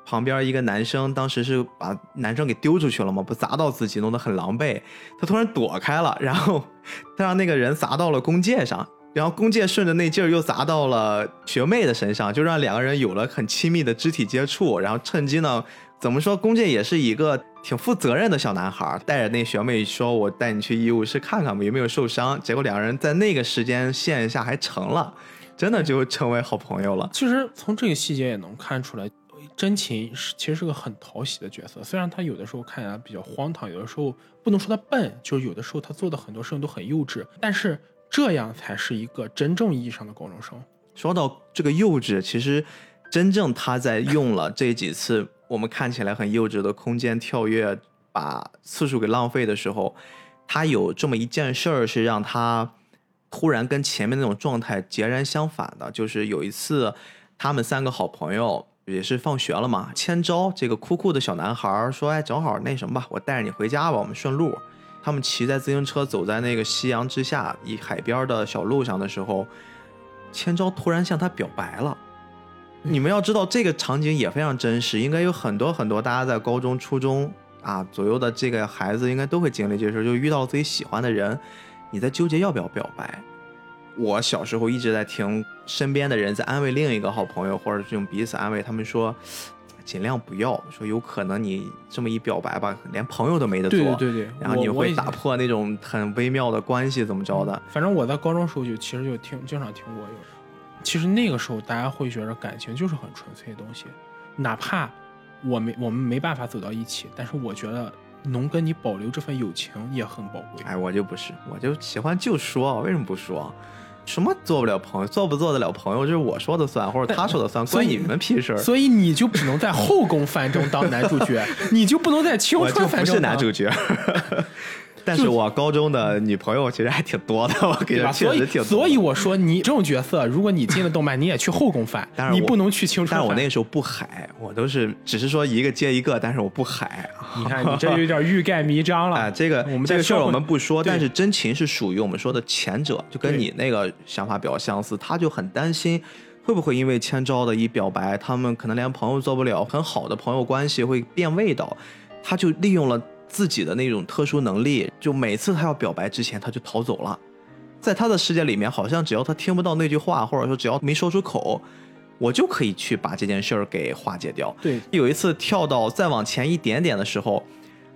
旁边一个男生，当时是把男生给丢出去了嘛，不砸到自己，弄得很狼狈。他突然躲开了，然后他让那个人砸到了弓箭上，然后弓箭顺着那劲儿又砸到了学妹的身上，就让两个人有了很亲密的肢体接触。然后趁机呢，怎么说，弓箭也是一个挺负责任的小男孩，带着那学妹说：“我带你去医务室看看吧，有没有受伤。”结果两个人在那个时间线下还成了，真的就成为好朋友了。其实从这个细节也能看出来，真情是其实是个很讨喜的角色。虽然他有的时候看起来比较荒唐，有的时候不能说他笨，就是有的时候他做的很多事情都很幼稚，但是这样才是一个真正意义上的高中生。说到这个幼稚，其实真正他在用了这几次我们看起来很幼稚的空间跳跃，把次数给浪费的时候，他有这么一件事儿是让他突然跟前面那种状态截然相反的，就是有一次他们三个好朋友。也是放学了嘛，千招这个酷酷的小男孩说：“哎，正好那什么吧，我带着你回家吧，我们顺路。”他们骑在自行车走在那个夕阳之下，一海边的小路上的时候，千昭突然向他表白了。你们要知道，这个场景也非常真实，应该有很多很多大家在高中、初中啊左右的这个孩子，应该都会经历这事，就遇到自己喜欢的人，你在纠结要不要表白。我小时候一直在听身边的人在安慰另一个好朋友，或者这种彼此安慰，他们说尽量不要，说有可能你这么一表白吧，连朋友都没得做，对对对对，然后你会打破那种很微妙的关系，怎么着的？反正我在高中时候就其实就听经常听过有，其实那个时候大家会觉得感情就是很纯粹的东西，哪怕我没我们没办法走到一起，但是我觉得能跟你保留这份友情也很宝贵。哎，我就不是，我就喜欢就说，为什么不说？什么做不了朋友，做不做得了朋友，就是我说的算，或者他说的算，关你们屁事儿。所以你就只能在后宫番中当男主角，你就不能在青春番中当是男主角。但是我高中的女朋友其实还挺多的，我跟你说，对吧？所以确实挺多的。所以我说你这种角色，如果你进了动漫，你也去后宫番当，然我你不能去青春。但是我那个时候不海，我都是只是说一个接一个，但是我不海。你看你这有点欲盖弥彰了。哎，这个我们这个事儿我们不说，但是真情是属于我们说的前者，就跟你那个想法比较相似，他就很担心。会不会因为千昭的一表白，他们可能连朋友做不了，很好的朋友关系会变味道？他就利用了自己的那种特殊能力，就每次他要表白之前，他就逃走了。在他的世界里面，好像只要他听不到那句话，或者说只要没说出口，我就可以去把这件事儿给化解掉。对，有一次跳到再往前一点点的时候，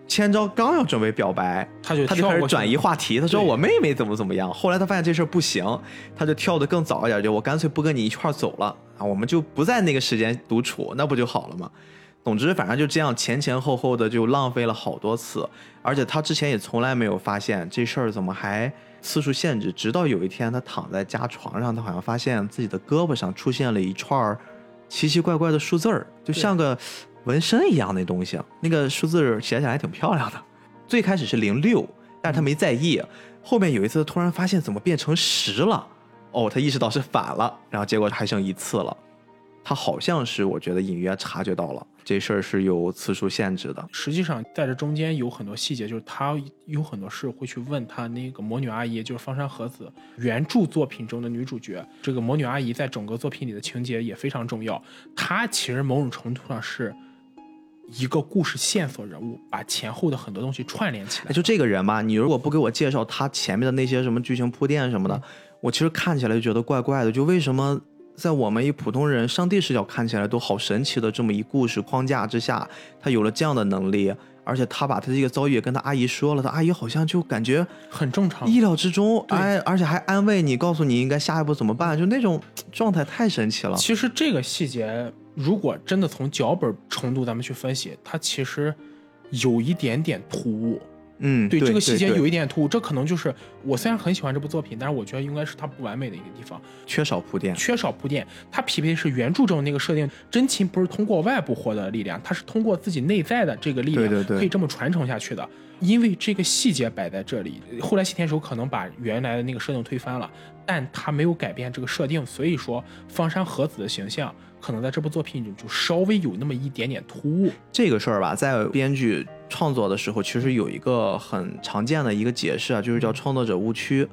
千昭刚要准备表白，他就他就开始转移话题，他说我妹妹怎么怎么样。后来他发现这事儿不行，他就跳得更早一点，就我干脆不跟你一块儿走了啊，我们就不在那个时间独处，那不就好了吗？总之，反正就这样前前后后的就浪费了好多次，而且他之前也从来没有发现这事儿怎么还次数限制，直到有一天他躺在家床上，他好像发现自己的胳膊上出现了一串儿奇奇怪怪的数字儿，就像个纹身一样的东西，那个数字写起来挺漂亮的。最开始是零六，但是他没在意，后面有一次突然发现怎么变成十了，哦，他意识到是反了，然后结果还剩一次了。他好像是我觉得隐约察觉到了这事儿是有次数限制的。实际上在这中间有很多细节，就是他有很多事会去问他那个魔女阿姨，就是方山和子原著作品中的女主角。这个魔女阿姨在整个作品里的情节也非常重要，她其实某种程度上是一个故事线索人物，把前后的很多东西串联起来哎，。就这个人吧，你如果不给我介绍他前面的那些什么剧情铺垫什么的，我其实看起来就觉得怪怪的。就为什么在我们一普通人上帝视角看起来都好神奇的这么一故事框架之下，他有了这样的能力，而且他把他这个遭遇也跟他阿姨说了，他阿姨好像就感觉很正常，意料之中，对哎，而且还安慰你，告诉你应该下一步怎么办，就那种状态太神奇了。其实这个细节，如果真的从脚本程度咱们去分析，它其实有一点点突兀。嗯，对这个细节有一一点突兀，这可能就是我虽然很喜欢这部作品，但是我觉得应该是它不完美的一个地方，缺少铺垫。缺少铺垫。它匹配的是原著中那个设定，真情不是通过外部获得的力量，它是通过自己内在的这个力量，对对对可以这么传承下去的。因为这个细节摆在这里，后来西田守可能把原来的那个设定推翻了，但他没有改变这个设定，所以说方山和子的形象可能在这部作品里就稍微有那么一点点突兀。这个事儿吧，在编剧创作的时候，其实有一个很常见的一个解释啊，就是叫创作者误区。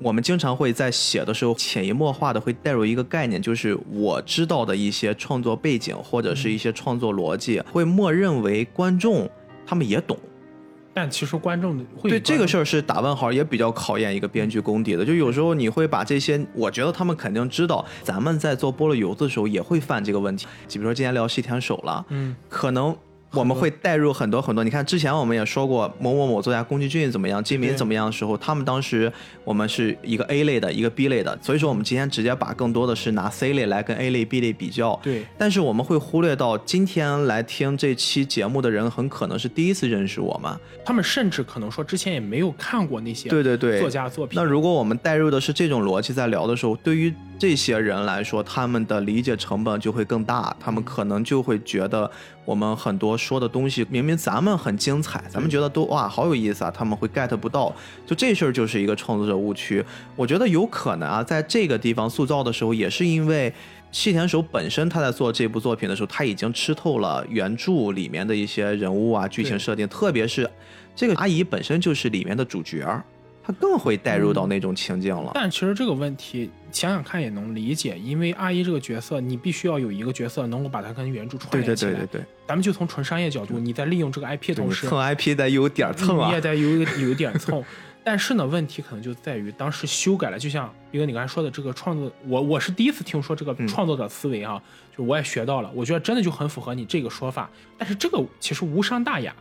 我们经常会在写的时候潜移默化的会带入一个概念，就是我知道的一些创作背景或者是一些创作逻辑，会默认为观众他们也懂。但其实观众会对这个事儿，是打问号，也比较考验一个编剧功底的。就有时候你会把这些，我觉得他们肯定知道，咱们在做菠萝油子的时候也会犯这个问题。比如说今天聊西田守了，嗯，可能我们会带入很多很多。你看之前我们也说过某某某作家宫崎骏怎么样，金敏对怎么样的时候，他们当时我们是一个 A 类的，一个 B 类的，所以说我们今天直接把更多的是拿 C 类来跟 A 类、B 类比较。对，但是我们会忽略到，今天来听这期节目的人，很可能是第一次认识我们。他们甚至可能说之前也没有看过那些对对对，作家作品。那如果我们带入的是这种逻辑在聊的时候，对于这些人来说，他们的理解成本就会更大，他们可能就会觉得我们很多说的东西，明明咱们很精彩，咱们觉得都哇好有意思啊，他们会 get 不到，就这事儿就是一个创作者误区。我觉得有可能啊，在这个地方塑造的时候，也是因为。细田守本身他在做这部作品的时候，他已经吃透了原著里面的一些人物啊、剧情设定，特别是这个阿姨本身就是里面的主角儿，她更会带入到那种情境了。但其实这个问题想想看也能理解，因为阿姨这个角色，你必须要有一个角色能够把它跟原著串对对联起来。对对对，咱们就从纯商业角度，你在利用这个 IP 的同时，蹭 IP 得有点儿蹭啊你也。得有一个有一点蹭。但是呢，问题可能就在于当时修改了，就像斌哥你刚才说的这个创作，我我是第一次听说这个嗯创作者思维啊，就我也学到了，我觉得真的就很符合你这个说法。但是这个其实无伤大雅，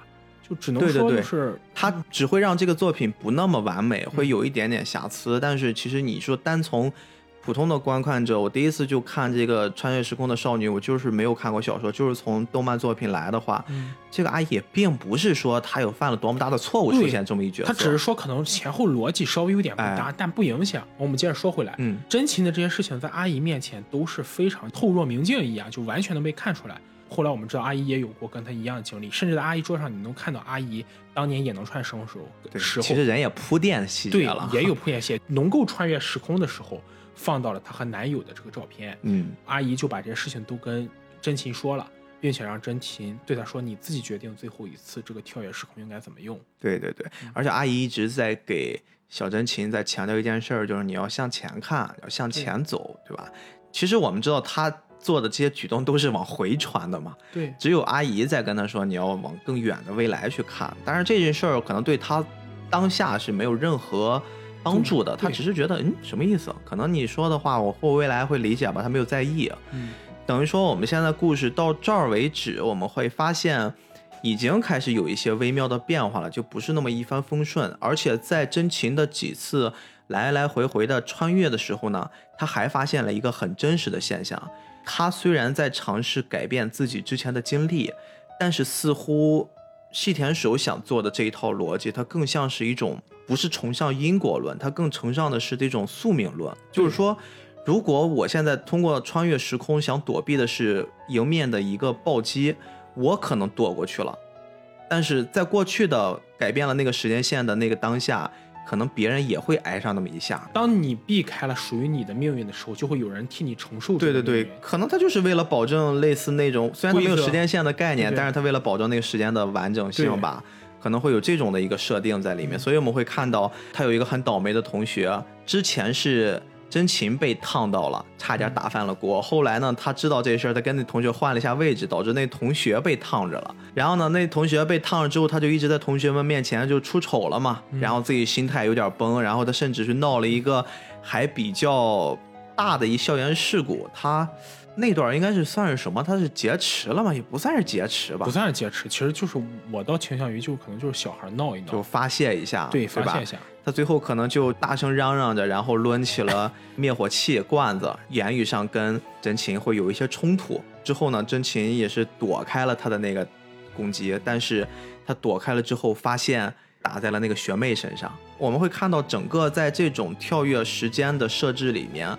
就只能对对对说就是它只会让这个作品不那么完美，会有一点点瑕疵。但是其实你说单从普通的观看者，我第一次就看这个穿越时空的少女，我就是没有看过小说，就是从动漫作品来的话，嗯。这个阿姨也并不是说她有犯了多么大的错误出现这么一角色，她只是说可能前后逻辑稍微有点不搭，哎。但不影响。我们接着说回来，嗯，真情的这些事情在阿姨面前都是非常透若明镜一样，就完全能被看出来。后来我们知道阿姨也有过跟她一样的经历，甚至在阿姨桌上你能看到阿姨当年也能穿生时候对，时候。其实人也铺垫细节对了，也有铺垫线，能够穿越时空的时候放到了她和男友的这个照片。嗯，阿姨就把这些事情都跟真琴说了，并且让真琴对她说：“你自己决定最后一次这个跳跃时空应该怎么用。对对对，嗯而且阿姨一直在给小真琴在强调一件事儿，就是你要向前看，要向前走，对吧？其实我们知道她做的这些举动都是往回传的嘛，对，只有阿姨在跟他说你要往更远的未来去看。但是这件事儿可能对他当下是没有任何帮助的，他只是觉得嗯什么意思？可能你说的话我或未来会理解吧，他没有在意。嗯，等于说我们现在故事到这儿为止，我们会发现已经开始有一些微妙的变化了，就不是那么一帆风顺。而且在真情的几次来来回回的穿越的时候呢，他还发现了一个很真实的现象。他虽然在尝试改变自己之前的经历，但是似乎细田守想做的这一套逻辑，它更像是一种不是崇尚因果论，它更崇尚的是这种宿命论，就是说。如果我现在通过穿越时空想躲避的是迎面的一个暴击，我可能躲过去了，但是在过去的改变了那个时间线的那个当下，可能别人也会挨上那么一下。当你避开了属于你的命运的时候，就会有人替你承受对对对。可能他就是为了保证类似那种，虽然他没有时间线的概念，但是他为了保证那个时间的完整性吧，可能会有这种的一个设定在里面。所以我们会看到他有一个很倒霉的同学，之前是真琴被烫到了，差点打翻了锅。后来呢，他知道这事儿，他跟那同学换了一下位置，导致那同学被烫着了。然后呢，那同学被烫了之后，他就一直在同学们面前就出丑了嘛，然后自己心态有点崩，然后他甚至是闹了一个还比较大的一校园事故。他那段应该是算是什么？他是劫持了吗？也不算是劫持吧不，算是劫持，其实就是我倒倾向于就可能就是小孩闹一闹，就发泄一下，对吧发泄一下，他最后可能就大声嚷嚷着，然后抡起了 灭火器罐子，言语上跟真琴会有一些冲突。之后呢，真琴也是躲开了他的那个攻击，但是他躲开了之后，发现打在了那个学妹身上。我们会看到整个在这种跳跃时间的设置里面。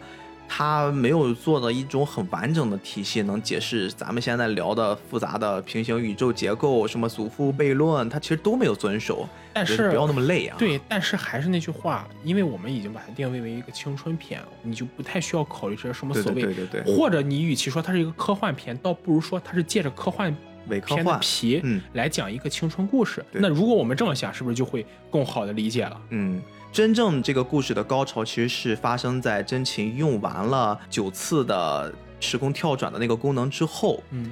他没有做的一种很完整的体系，能解释咱们现在聊的复杂的平行宇宙结构，什么祖父悖论，他其实都没有遵守。但是不要那么累啊。对，但是还是那句话，因为我们已经把它定位为一个青春片，你就不太需要考虑这些什么所谓，对对对对，或者你与其说它是一个科幻片，倒不如说它是借着科幻片的伪科幻，皮嗯来讲一个青春故事。对那如果我们这么想，是不是就会更好的理解了？嗯，真正这个故事的高潮其实是发生在真琴用完了九次的时空跳转的那个功能之后，嗯，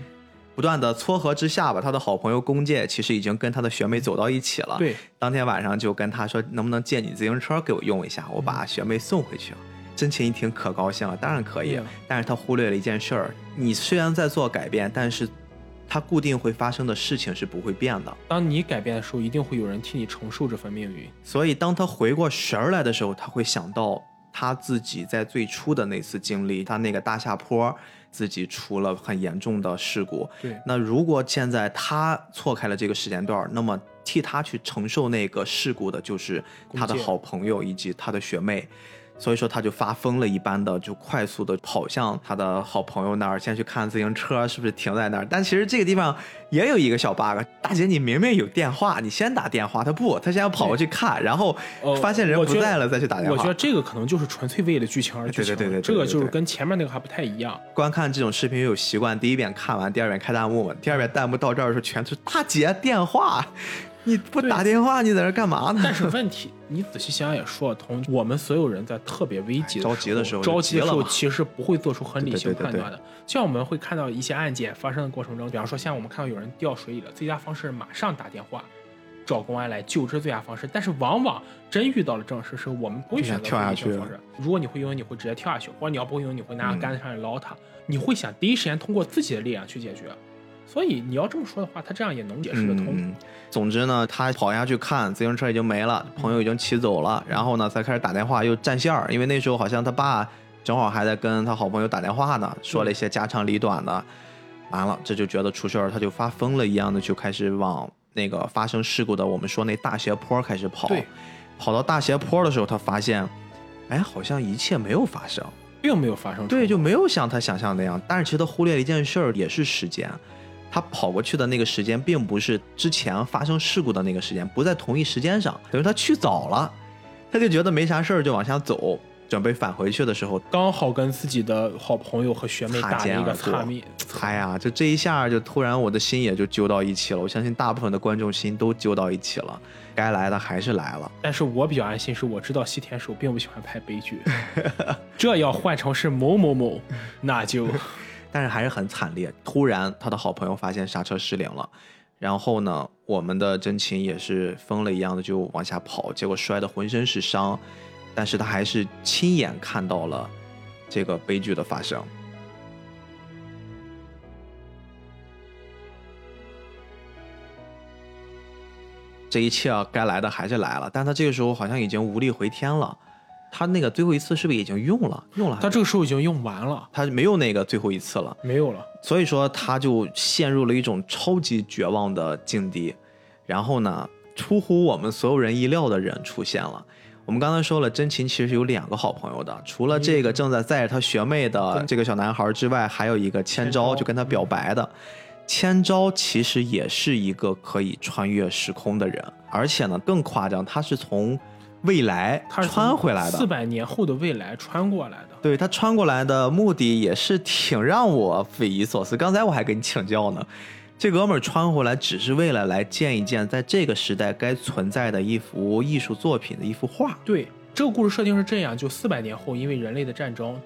不断的撮合之下吧，他的好朋友弓介其实已经跟他的学妹走到一起了。，对，当天晚上就跟他说，能不能借你自行车给我用一下，我把学妹送回去。真琴一听可高兴了，当然可以但是他忽略了一件事儿，你虽然在做改变，但是它固定会发生的事情是不会变的。当你改变的时候，一定会有人替你承受这份命运。所以当他回过神儿来的时候，他会想到他自己在最初的那次经历，他那个大下坡自己出了很严重的事故。对，那如果现在他错开了这个时间段儿，那么替他去承受那个事故的就是他的好朋友以及他的学妹。所以说，他就发疯了一般的，就快速的跑向他的好朋友那儿，先去看自行车是不是停在那儿。但其实这个地方也有一个小 bug，大姐，你明明有电话，你先打电话，他不，他先要跑过去看，然后呃发现人不在了再去打电话。我觉得这个可能就是纯粹为了剧情而剧情，对对对对对这个就是跟前面那个还不太一样。观看这种视频有习惯，第一遍看完，第二遍开弹幕嘛。第二遍弹幕到这儿的时候，全是大姐电话，你不打电话，你在这干嘛呢？但是问题，你仔细想想也说得通。我们所有人在特别危急的着急的时候着急的时候，就急了其实不会做出很理性对对对对判断的。像我们会看到一些案件发生的过程中，比方说像我们看到有人掉水里了，最佳方式马上打电话找公安来救治最佳方式。但是往往真遇到了这种事时，我们不会选择跳下去。如果你会游泳，你会直接跳下去；或者你要不会游泳，你会拿杆子上去捞他。你会想第一时间通过自己的力量去解决。所以你要这么说的话，他这样也能解释得通。嗯，总之呢，他跑下去看自行车已经没了，朋友已经骑走了，然后呢才开始打电话又占线儿，因为那时候好像他爸正好还在跟他好朋友打电话呢，说了一些家长里短的，完了这就觉得出事儿，他就发疯了一样的就开始往那个发生事故的我们说那大斜坡开始跑对，跑到大斜坡的时候，他发现，哎，好像一切没有发生。并没有发生对，就没有像他想象那样。但是其实他忽略了一件事儿，也是时间。他跑过去的那个时间，并不是之前发生事故的那个时间，不在同一时间上，等于他去早了，他就觉得没啥事儿就往下走。准备返回去的时候，刚好跟自己的好朋友和学妹打了一个擦面，哎呀，就这一下就突然我的心也就揪到一起了。我相信大部分的观众心都揪到一起了，该来的还是来了。但是我比较安心，是我知道西田守并不喜欢拍悲剧，这要换成是某某某，那就但是还是很惨烈。突然，他的好朋友发现刹车失灵了，然后呢，我们的真琴也是疯了一样的就往下跑，结果摔得浑身是伤，但是他还是亲眼看到了这个悲剧的发生。这一切啊，该来的还是来了，但他这个时候好像已经无力回天了。他那个最后一次是不是已经用了？用了他这个时候已经用完了，他没有那个最后一次了。没有了。所以说他就陷入了一种超级绝望的境地。然后呢，出乎我们所有人意料的人出现了。我们刚才说了，真琴其实有两个好朋友的，除了这个正在载着他学妹的这个小男孩之外，还有一个千昭就跟他表白的。千昭其实也是一个可以穿越时空的人，而且呢更夸张，他是从未来他穿回来的四。百年后的未来穿过来的。对他穿过来的目的也是挺让我匪夷所思。刚才我还跟你请教呢，这哥们儿穿回来只是为了来见一见在这个时代该存在的一幅艺术作品的一幅画。对，这个故事设定是这样：就四百年后，因为人类的战争，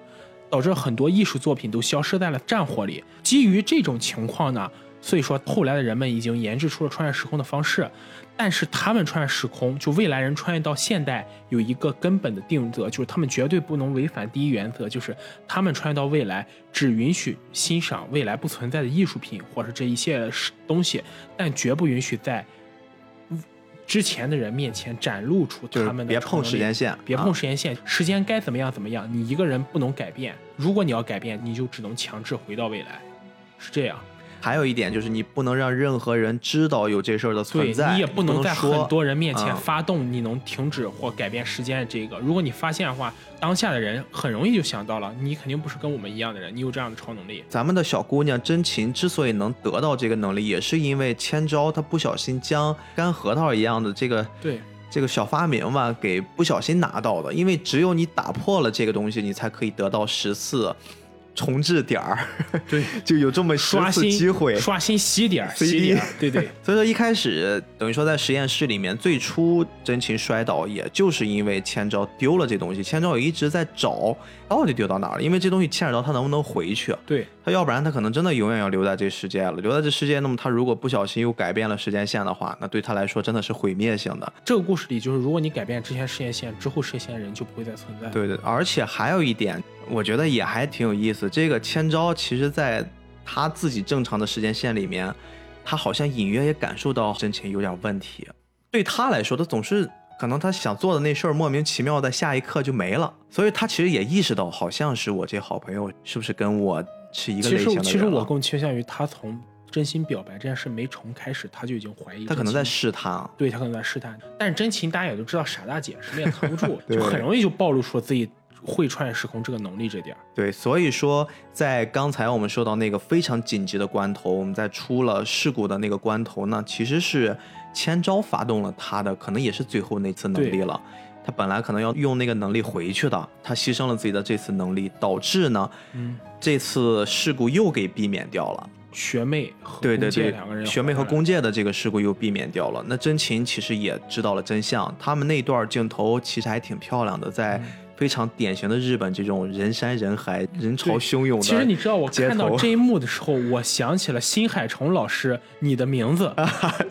导致很多艺术作品都消失在了战火里。基于这种情况呢，所以说后来的人们已经研制出了穿越时空的方式。但是他们穿越时空，就未来人穿越到现代，有一个根本的定则，就是他们绝对不能违反第一原则，就是他们穿越到未来，只允许欣赏未来不存在的艺术品或者这一切东西，但绝不允许在之前的人面前展露出他们的别碰时间线，别啊碰时间线，时间该怎么样怎么样，你一个人不能改变。如果你要改变，你就只能强制回到未来，是这样。还有一点就是你不能让任何人知道有这事儿的存在，你也不能在很多人面前啊发动你能停止或改变时间的这个。如果你发现的话，当下的人很容易就想到了，你肯定不是跟我们一样的人，你有这样的超能力。咱们的小姑娘真琴之所以能得到这个能力，也是因为千昭她不小心将干核桃一样的这个对，这个小发明吧，给不小心拿到的。因为只有你打破了这个东西，你才可以得到十次重置点儿，对，就有这么十次刷新机会。刷新洗点儿洗点儿，对对所以说一开始等于说在实验室里面，最初真情摔倒，也就是因为千昭丢了这东西。千昭也一直在找到底丢到哪儿了，因为这东西牵扯到他能不能回去。对，他要不然他可能真的永远要留在这世界了。留在这世界，那么他如果不小心又改变了时间线的话，那对他来说真的是毁灭性的。这个故事里就是，如果你改变之前时间线，之后时间线人就不会再存在。对对，而且还有一点，我觉得也还挺有意思。这个千昭其实在他自己正常的时间线里面，他好像隐约也感受到真情有点问题。对他来说，他总是可能他想做的那事儿莫名其妙的下一刻就没了，所以他其实也意识到，好像是我这好朋友是不是跟我是一个其实类型的人其实我了更倾向于他从真心表白这件事没成开始，他就已经怀疑他可能在试探。对他可能在试探。但是真情大家也都知道，傻大姐什么也藏不住，就很容易就暴露出自己会穿越时空这个能力这点儿。对，所以说在刚才我们说到那个非常紧急的关头，我们在出了事故的那个关头呢，其实是千昭发动了他的，可能也是最后那次能力了。他本来可能要用那个能力回去的，他牺牲了自己的这次能力，导致呢嗯，这次事故又给避免掉了。学妹和对对对两个人，学妹和宫宫介的这个事故又避免掉了。那真琴其实也知道了真相，他们那段镜头其实还挺漂亮的，在嗯非常典型的日本这种人山人海、人潮汹涌的。其实你知道，我看到这一幕的时候，我想起了新海诚老师《你的名字》，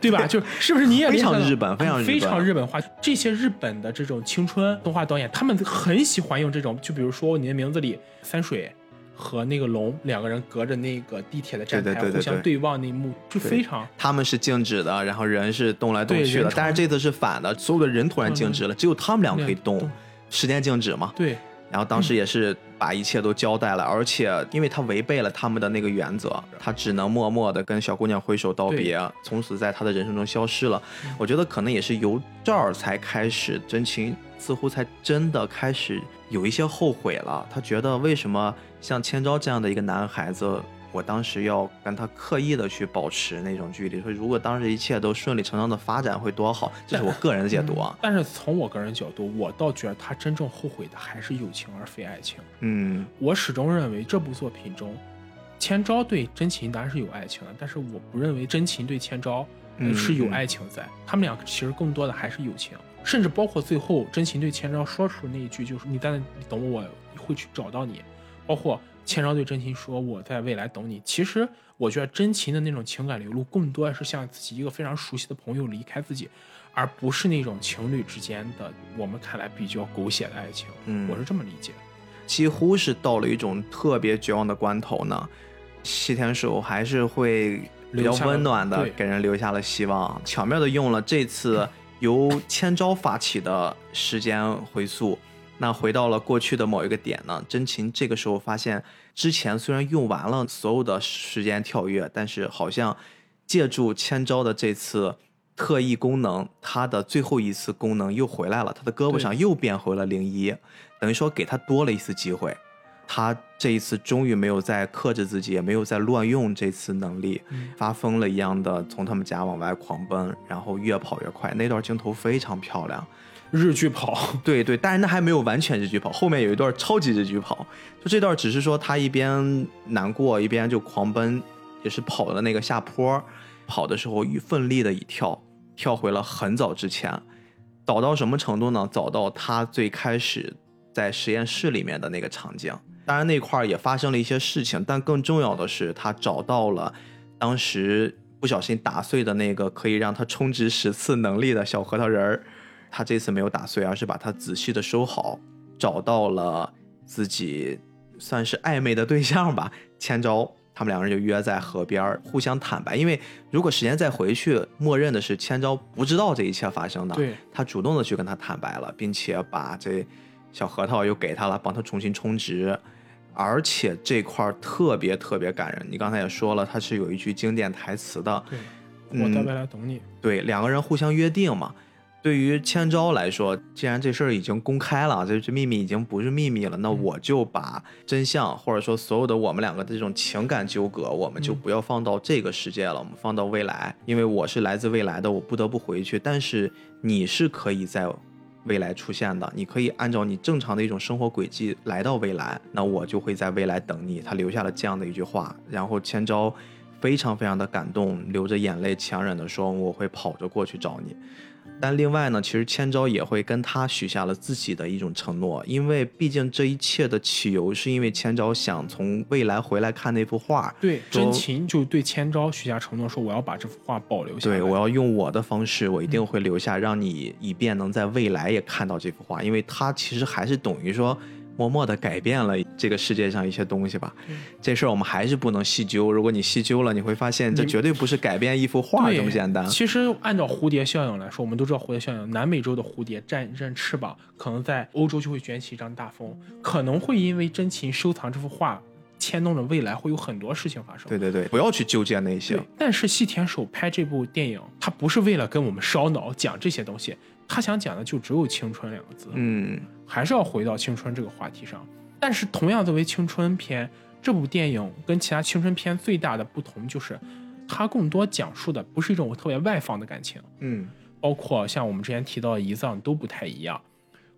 对吧？就是不是你也非常日本非常日本非常日本化。这些日本的这种青春动画导演，他们很喜欢用这种，就比如说《你的名字》里三水和那个龙两个人隔着那个地铁的站台对对对对对互相对望那一幕，就非常他们是静止的，然后人是动来动去的，但是这次是反的，所有的人突然静止了，只有他们俩可以动动，时间静止嘛。对然后当时也是把一切都交代了，而且因为他违背了他们的那个原则，他只能默默的跟小姑娘挥手道别，从此在他的人生中消失了。我觉得可能也是由这儿才开始，真情似乎才真的开始有一些后悔了。他觉得为什么像千昭这样的一个男孩子我当时要跟他刻意的去保持那种距离，说如果当时一切都顺理成章的发展会多好，这是我个人的解读啊。但是从我个人角度，我倒觉得他真正后悔的还是友情而非爱情。嗯我始终认为这部作品中，千昭对真琴当然是有爱情的，但是我不认为真琴对千昭是有嗯爱情在，他们俩其实更多的还是友情，甚至包括最后真琴对千昭说出那一句就是你在那里等我，我会去找到你，包括千昭对真琴说我在未来等你。其实我觉得真琴的那种情感流露，更多的是像自己一个非常熟悉的朋友离开自己，而不是那种情侣之间的我们看来比较狗血的爱情。嗯，我是这么理解。几乎是到了一种特别绝望的关头呢，西天守还是会比较温暖的给人留下了希望，巧妙的用了这次由千昭发起的时间回溯。那回到了过去的某一个点呢，真琴这个时候发现，之前虽然用完了所有的时间跳跃，但是好像借助千招的这次特异功能，他的最后一次功能又回来了，他的胳膊上又变回了零一，等于说给他多了一次机会。他这一次终于没有再克制自己，也没有再乱用这次能力，嗯发疯了一样的从他们家往外狂奔，然后越跑越快。那段镜头非常漂亮，日剧跑，对 对，但是那还没有完全日剧跑，后面有一段超级日剧跑，就这段只是说他一边难过一边就狂奔，也是跑的那个下坡，跑的时候一奋力的一跳，跳回了很早之前，早到什么程度呢？早到他最开始在实验室里面的那个场景。当然那块儿也发生了一些事情，但更重要的是他找到了当时不小心打碎的那个可以让他充值十次能力的小核桃仁儿。他这次没有打碎，而是把它仔细的收好，找到了自己算是暧昧的对象吧，千昭。他们两个人就约在河边儿，互相坦白。因为如果时间再回去，默认的是千昭不知道这一切发生的，对，他主动的去跟他坦白了，并且把这小核桃又给他了，帮他重新充值。而且这块儿特别特别感人，你刚才也说了，他是有一句经典台词的，我在未来等你。对，两个人互相约定嘛。对于千昭来说，既然这事儿已经公开了，这这秘密已经不是秘密了，那我就把真相，或者说所有的我们两个的这种情感纠葛，我们就不要放到这个世界了，我们放到未来。因为我是来自未来的，我不得不回去。但是你是可以在未来出现的，你可以按照你正常的一种生活轨迹来到未来，那我就会在未来等你。他留下了这样的一句话，然后千昭非常非常的感动，流着眼泪强忍的说：“我会跑着过去找你。”但另外呢，其实千昭也会跟他许下了自己的一种承诺，因为毕竟这一切的起由是因为千昭想从未来回来看那幅画，对，真琴就对千昭许下承诺，说我要把这幅画保留下来。对我要用我的方式，我一定会留下，让你以便能在未来也看到这幅画，因为他其实还是等于说默默的改变了这个世界上一些东西吧。嗯这事儿我们还是不能细究，如果你细究了，你会发现这绝对不是改变一幅画这么简单。其实按照蝴蝶效应来说，我们都知道蝴蝶效应，南美洲的蝴蝶扇一扇翅膀，可能在欧洲就会卷起一张大风，可能会因为真琴收藏这幅画，牵动着未来会有很多事情发生。对对对，不要去纠结那些，。但是细田守拍这部电影，他不是为了跟我们烧脑讲这些东西，他想讲的就只有青春两个字。嗯，还是要回到青春这个话题上。但是同样作为青春片，这部电影跟其他青春片最大的不同就是，它更多讲述的不是一种特别外放的感情，嗯，包括像我们之前提到的遗葬都不太一样，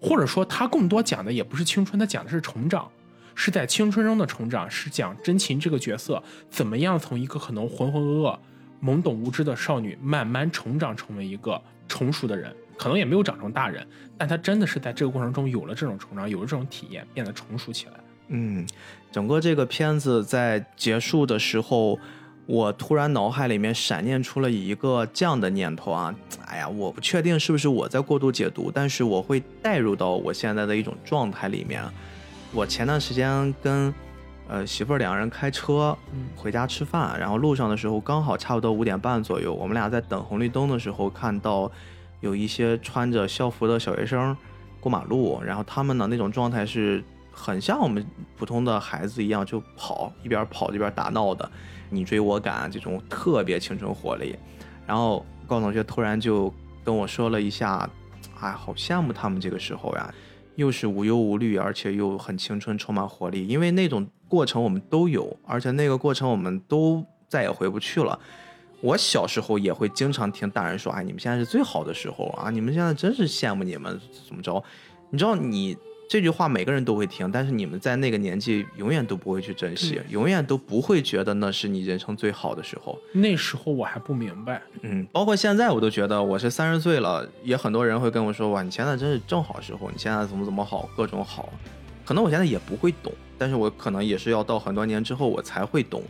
或者说它更多讲的也不是青春，它讲的是成长。是在青春中的成长，是讲真琴这个角色怎么样从一个可能浑浑噩噩、懵懂无知的少女，慢慢成长成为一个成熟的人，可能也没有长成大人，但他真的是在这个过程中有了这种成长，有了这种体验，变得成熟起来。嗯，整个这个片子在结束的时候，我突然脑海里面闪念出了一个这样的念头啊，哎呀，我不确定是不是我在过度解读，但是我会带入到我现在的一种状态里面。我前段时间跟呃媳妇儿两个人开车嗯回家吃饭，然后路上的时候刚好差不多五点半左右，我们俩在等红绿灯的时候看到有一些穿着校服的小学生过马路，然后他们的那种状态是很像我们普通的孩子一样，就跑一边跑一边打闹的，你追我赶这种特别青春活力。然后高同学突然就跟我说了一下，哎，好羡慕他们这个时候呀。又是无忧无虑，而且又很青春，充满活力。因为那种过程我们都有，而且那个过程我们都再也回不去了。我小时候也会经常听大人说：“哎，你们现在是最好的时候啊！你们现在真是羡慕你们怎么着？”你知道，你这句话每个人都会听，但是你们在那个年纪永远都不会去珍惜，永远都不会觉得那是你人生最好的时候。那时候我还不明白，嗯，包括现在我都觉得我是三十岁了，也很多人会跟我说：“哇，你现在真是正好时候，你现在怎么怎么好，各种好。”可能我现在也不会懂，但是我可能也是要到很多年之后我才会懂。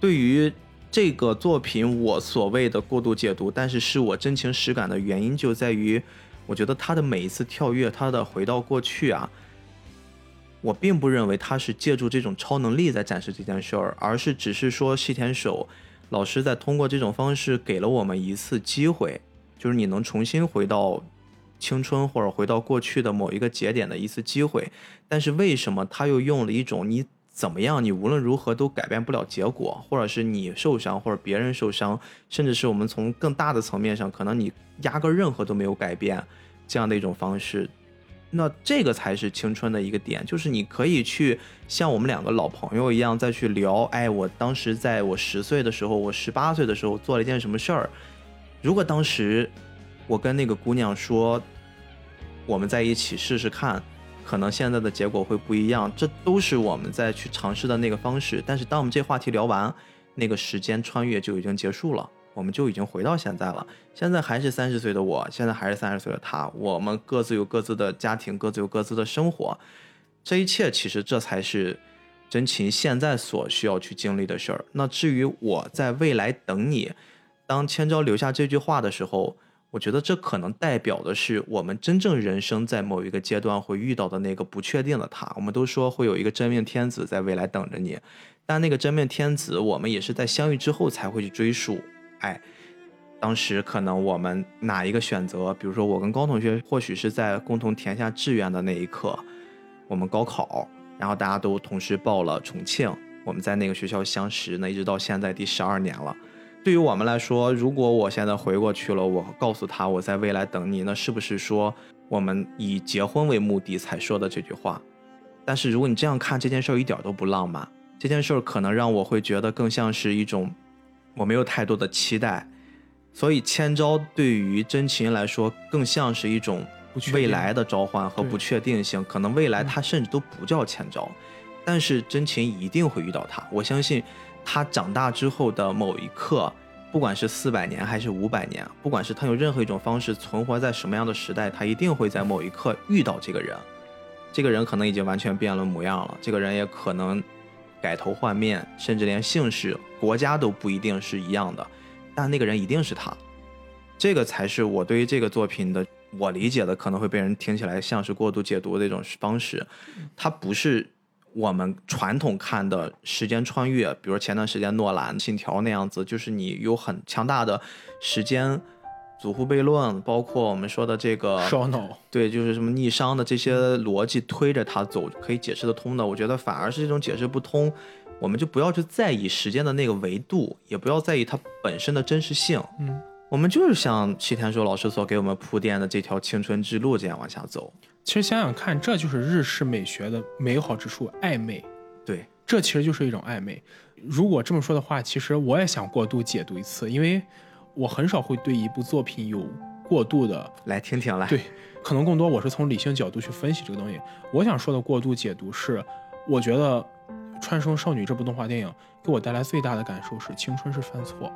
对于这个作品，我所谓的过度解读，但是是我真情实感的原因就在于，我觉得他的每一次跳跃，他的回到过去啊，我并不认为他是借助这种超能力在展示这件事儿，而是只是说细田守老师在通过这种方式给了我们一次机会，就是你能重新回到青春或者回到过去的某一个节点的一次机会。但是为什么他又用了一种你？怎么样？你无论如何都改变不了结果，或者是你受伤，或者别人受伤，甚至是我们从更大的层面上，可能你压根任何都没有改变，这样的一种方式，那这个才是青春的一个点，就是你可以去像我们两个老朋友一样再去聊，哎，我当时在我十岁的时候，我十八岁的时候做了一件什么事儿，如果当时我跟那个姑娘说，我们在一起试试看。可能现在的结果会不一样，这都是我们在去尝试的那个方式。但是当我们这话题聊完，那个时间穿越就已经结束了，我们就已经回到现在了。现在还是三十岁的我，现在还是三十岁的他，我们各自有各自的家庭，各自有各自的生活。这一切其实这才是真情现在所需要去经历的事儿。那至于我在未来等你，当千昭留下这句话的时候。我觉得这可能代表的是我们真正人生在某一个阶段会遇到的那个不确定的他。我们都说会有一个真命天子在未来等着你，但那个真命天子，我们也是在相遇之后才会去追溯。哎，当时可能我们哪一个选择，比如说我跟高同学，或许是在共同填下志愿的那一刻，我们高考，然后大家都同时报了重庆，我们在那个学校相识，那一直到现在第十二年了。对于我们来说，如果我现在回过去了，我告诉他我在未来等你，那是不是说我们以结婚为目的才说的这句话？但是如果你这样看这件事儿一点都不浪漫，这件事儿可能让我会觉得更像是一种我没有太多的期待，所以千招对于真情来说更像是一种未来的召唤和不确定性，可能未来他甚至都不叫千招，但是真情一定会遇到他，我相信。他长大之后的某一刻，不管是四百年还是五百年，不管是他用任何一种方式存活在什么样的时代，他一定会在某一刻遇到这个人。这个人可能已经完全变了模样了，这个人也可能改头换面，甚至连姓氏、国家都不一定是一样的。但那个人一定是他，这个才是我对于这个作品的我理解的，可能会被人听起来像是过度解读的一种方式。他不是。我们传统看的时间穿越，比如前段时间诺兰《信条》那样子，就是你有很强大的时间祖父悖论，包括我们说的这个烧脑，对，就是什么逆商的这些逻辑推着它走，可以解释得通的。我觉得反而是这种解释不通，我们就不要去在意时间的那个维度，也不要在意它本身的真实性。嗯，我们就是像齐天说老师所给我们铺垫的这条青春之路这样往下走。其实想想看，这就是日式美学的美好之处，暧昧。对，这其实就是一种暧昧。如果这么说的话，其实我也想过度解读一次，因为我很少会对一部作品有过度的来听听来。对，可能更多我是从理性角度去分析这个东西。我想说的过度解读是，我觉得《穿生少女》这部动画电影给我带来最大的感受是，青春是犯错。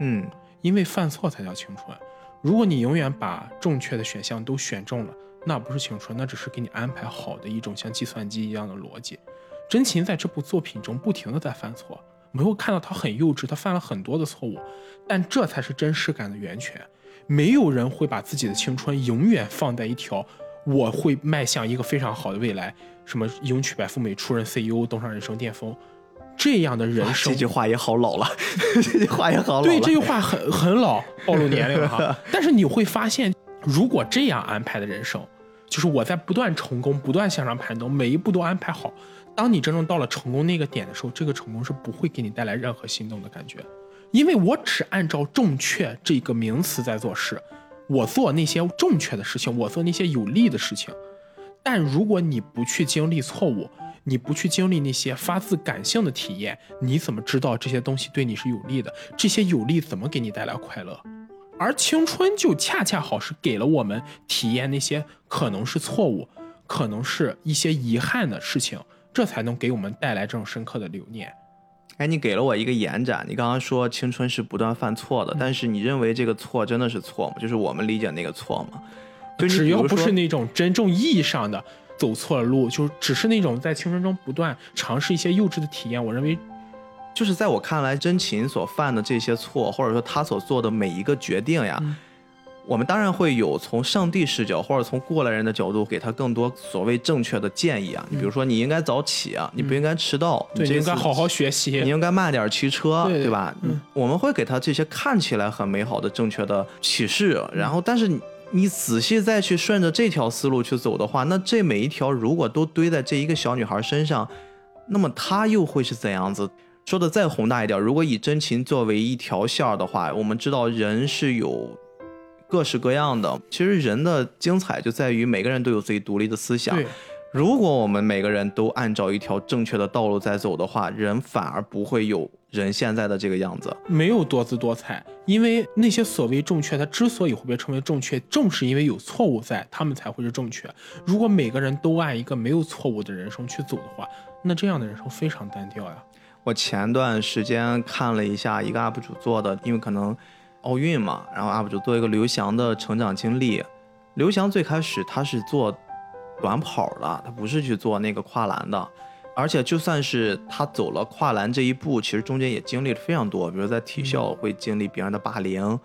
嗯，因为犯错才叫青春。如果你永远把正确的选项都选中了。那不是青春，那只是给你安排好的一种像计算机一样的逻辑。真情在这部作品中不停的在犯错，没有看到他很幼稚，他犯了很多的错误，但这才是真实感的源泉。没有人会把自己的青春永远放在一条我会迈向一个非常好的未来，什么迎娶白富美、出任 CEO、登上人生巅峰这样的人生。这句话也好老了，这句话也好老。对，这句话很很老，暴露年龄了哈。但是你会发现。如果这样安排的人生，就是我在不断成功、不断向上攀登，每一步都安排好。当你真正到了成功那个点的时候，这个成功是不会给你带来任何心动的感觉，因为我只按照正确这个名词在做事，我做那些正确的事情，我做那些有利的事情。但如果你不去经历错误，你不去经历那些发自感性的体验，你怎么知道这些东西对你是有利的？这些有利怎么给你带来快乐？而青春就恰恰好是给了我们体验那些可能是错误，可能是一些遗憾的事情，这才能给我们带来这种深刻的留念。哎，你给了我一个延展。你刚刚说青春是不断犯错的，但是你认为这个错真的是错吗？就是我们理解那个错吗？就只要不是那种真正意义上的走错了路，就只是那种在青春中不断尝试一些幼稚的体验，我认为。就是在我看来，真情所犯的这些错，或者说他所做的每一个决定呀，我们当然会有从上帝视角或者从过来人的角度给他更多所谓正确的建议啊。你比如说，你应该早起啊，你不应该迟到，你应该好好学习，你应该慢点骑车，对吧？我们会给他这些看起来很美好的正确的启示，然后，但是你仔细再去顺着这条思路去走的话，那这每一条如果都堆在这一个小女孩身上，那么她又会是怎样子？说的再宏大一点，如果以真情作为一条线儿的话，我们知道人是有各式各样的。其实人的精彩就在于每个人都有自己独立的思想。如果我们每个人都按照一条正确的道路在走的话，人反而不会有人现在的这个样子。没有多姿多彩，因为那些所谓正确，它之所以会被称为正确，正是因为有错误在，他们才会是正确。如果每个人都按一个没有错误的人生去走的话，那这样的人生非常单调呀。我前段时间看了一下一个 UP 主做的，因为可能奥运嘛，然后 UP 主做一个刘翔的成长经历。刘翔最开始他是做短跑的，他不是去做那个跨栏的，而且就算是他走了跨栏这一步，其实中间也经历了非常多，比如在体校会经历别人的霸凌。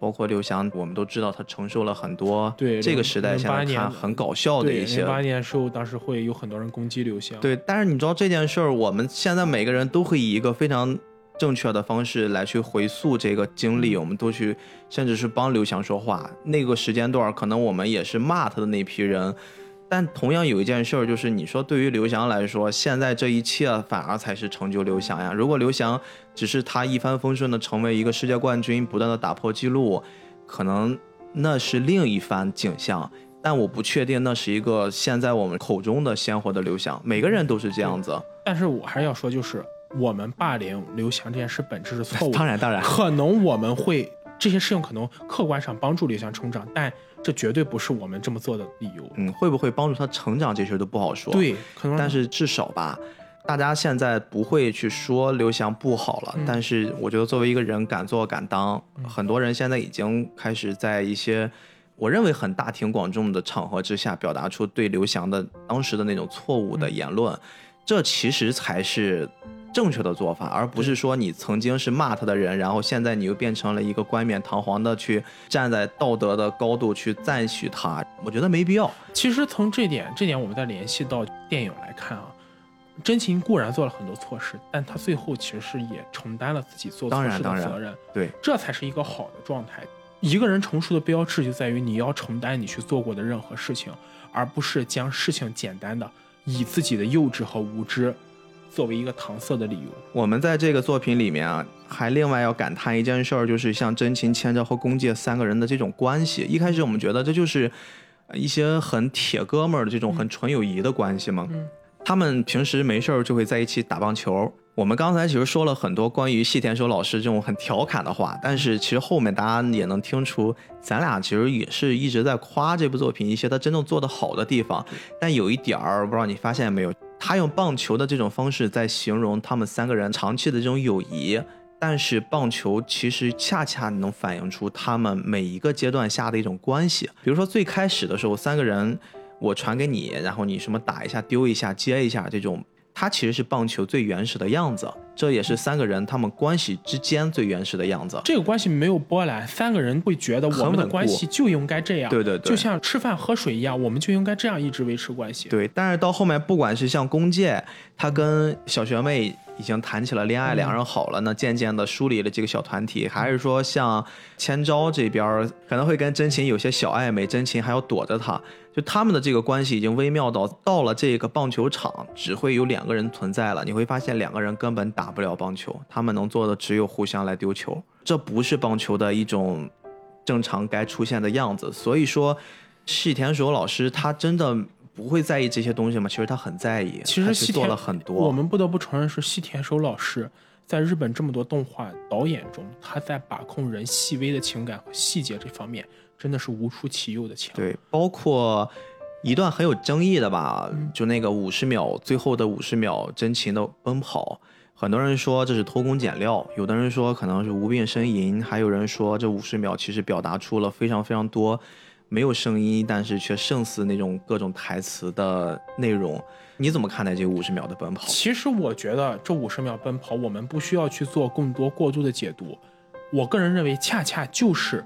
包括刘翔，我们都知道他承受了很多。对这个时代，现在看很搞笑的一些。零八年时候，当时会有很多人攻击刘翔。对，但是你知道这件事儿，我们现在每个人都会以一个非常正确的方式来去回溯这个经历，我们都去，甚至是帮刘翔说话。那个时间段，可能我们也是骂他的那批人。但同样有一件事儿，就是你说对于刘翔来说，现在这一切反而才是成就刘翔呀。如果刘翔只是他一帆风顺的成为一个世界冠军，不断的打破记录，可能那是另一番景象。但我不确定那是一个现在我们口中的鲜活的刘翔。每个人都是这样子。但是我还是要说，就是我们霸凌刘翔这件事本质是错误。当然，当然，可能我们会这些事情可能客观上帮助刘翔成长，但。这绝对不是我们这么做的理由。嗯，会不会帮助他成长，这事都不好说。对，可能。但是至少吧，大家现在不会去说刘翔不好了。但是我觉得，作为一个人，敢做敢当，很多人现在已经开始在一些我认为很大庭广众的场合之下，表达出对刘翔的当时的那种错误的言论。这其实才是。正确的做法，而不是说你曾经是骂他的人，然后现在你又变成了一个冠冕堂皇的去站在道德的高度去赞许他，我觉得没必要。其实从这点，这点我们再联系到电影来看啊，真情固然做了很多错事，但他最后其实是也承担了自己做错事的责任。对，这才是一个好的状态。一个人成熟的标志就在于你要承担你去做过的任何事情，而不是将事情简单的以自己的幼稚和无知。作为一个搪塞的理由，我们在这个作品里面啊，还另外要感叹一件事儿，就是像真情、千昭和宫介三个人的这种关系。一开始我们觉得这就是一些很铁哥们儿的这种很纯友谊的关系嘛。他们平时没事儿就会在一起打棒球。我们刚才其实说了很多关于细田守老师这种很调侃的话，但是其实后面大家也能听出，咱俩其实也是一直在夸这部作品一些他真正做得好的地方。但有一点儿，不知道你发现没有？他用棒球的这种方式在形容他们三个人长期的这种友谊，但是棒球其实恰恰能反映出他们每一个阶段下的一种关系。比如说最开始的时候，三个人我传给你，然后你什么打一下、丢一下、接一下这种。它其实是棒球最原始的样子，这也是三个人他们关系之间最原始的样子。这个关系没有波澜，三个人会觉得我们的关系就应该这样，对对对，就像吃饭喝水一样，我们就应该这样一直维持关系。对，但是到后面，不管是像弓箭，他跟小学妹。已经谈起了恋爱，两人好了呢，渐渐的疏离了这个小团体。还是说像千昭这边可能会跟真琴有些小暧昧，真琴还要躲着他，就他们的这个关系已经微妙到到了这个棒球场只会有两个人存在了。你会发现两个人根本打不了棒球，他们能做的只有互相来丢球，这不是棒球的一种正常该出现的样子。所以说，细田守老师他真的。不会在意这些东西吗？其实他很在意，其实他去做了很多。我们不得不承认是细田守老师在日本这么多动画导演中，他在把控人细微的情感和细节这方面真的是无出其右的强。对，包括一段很有争议的吧，就那个五十秒最后的五十秒真情的奔跑，很多人说这是偷工减料，有的人说可能是无病呻吟，还有人说这五十秒其实表达出了非常非常多没有声音，但是却胜似那种各种台词的内容。你怎么看待这五十秒的奔跑？其实我觉得这五十秒奔跑，我们不需要去做更多过度的解读。我个人认为，恰恰就是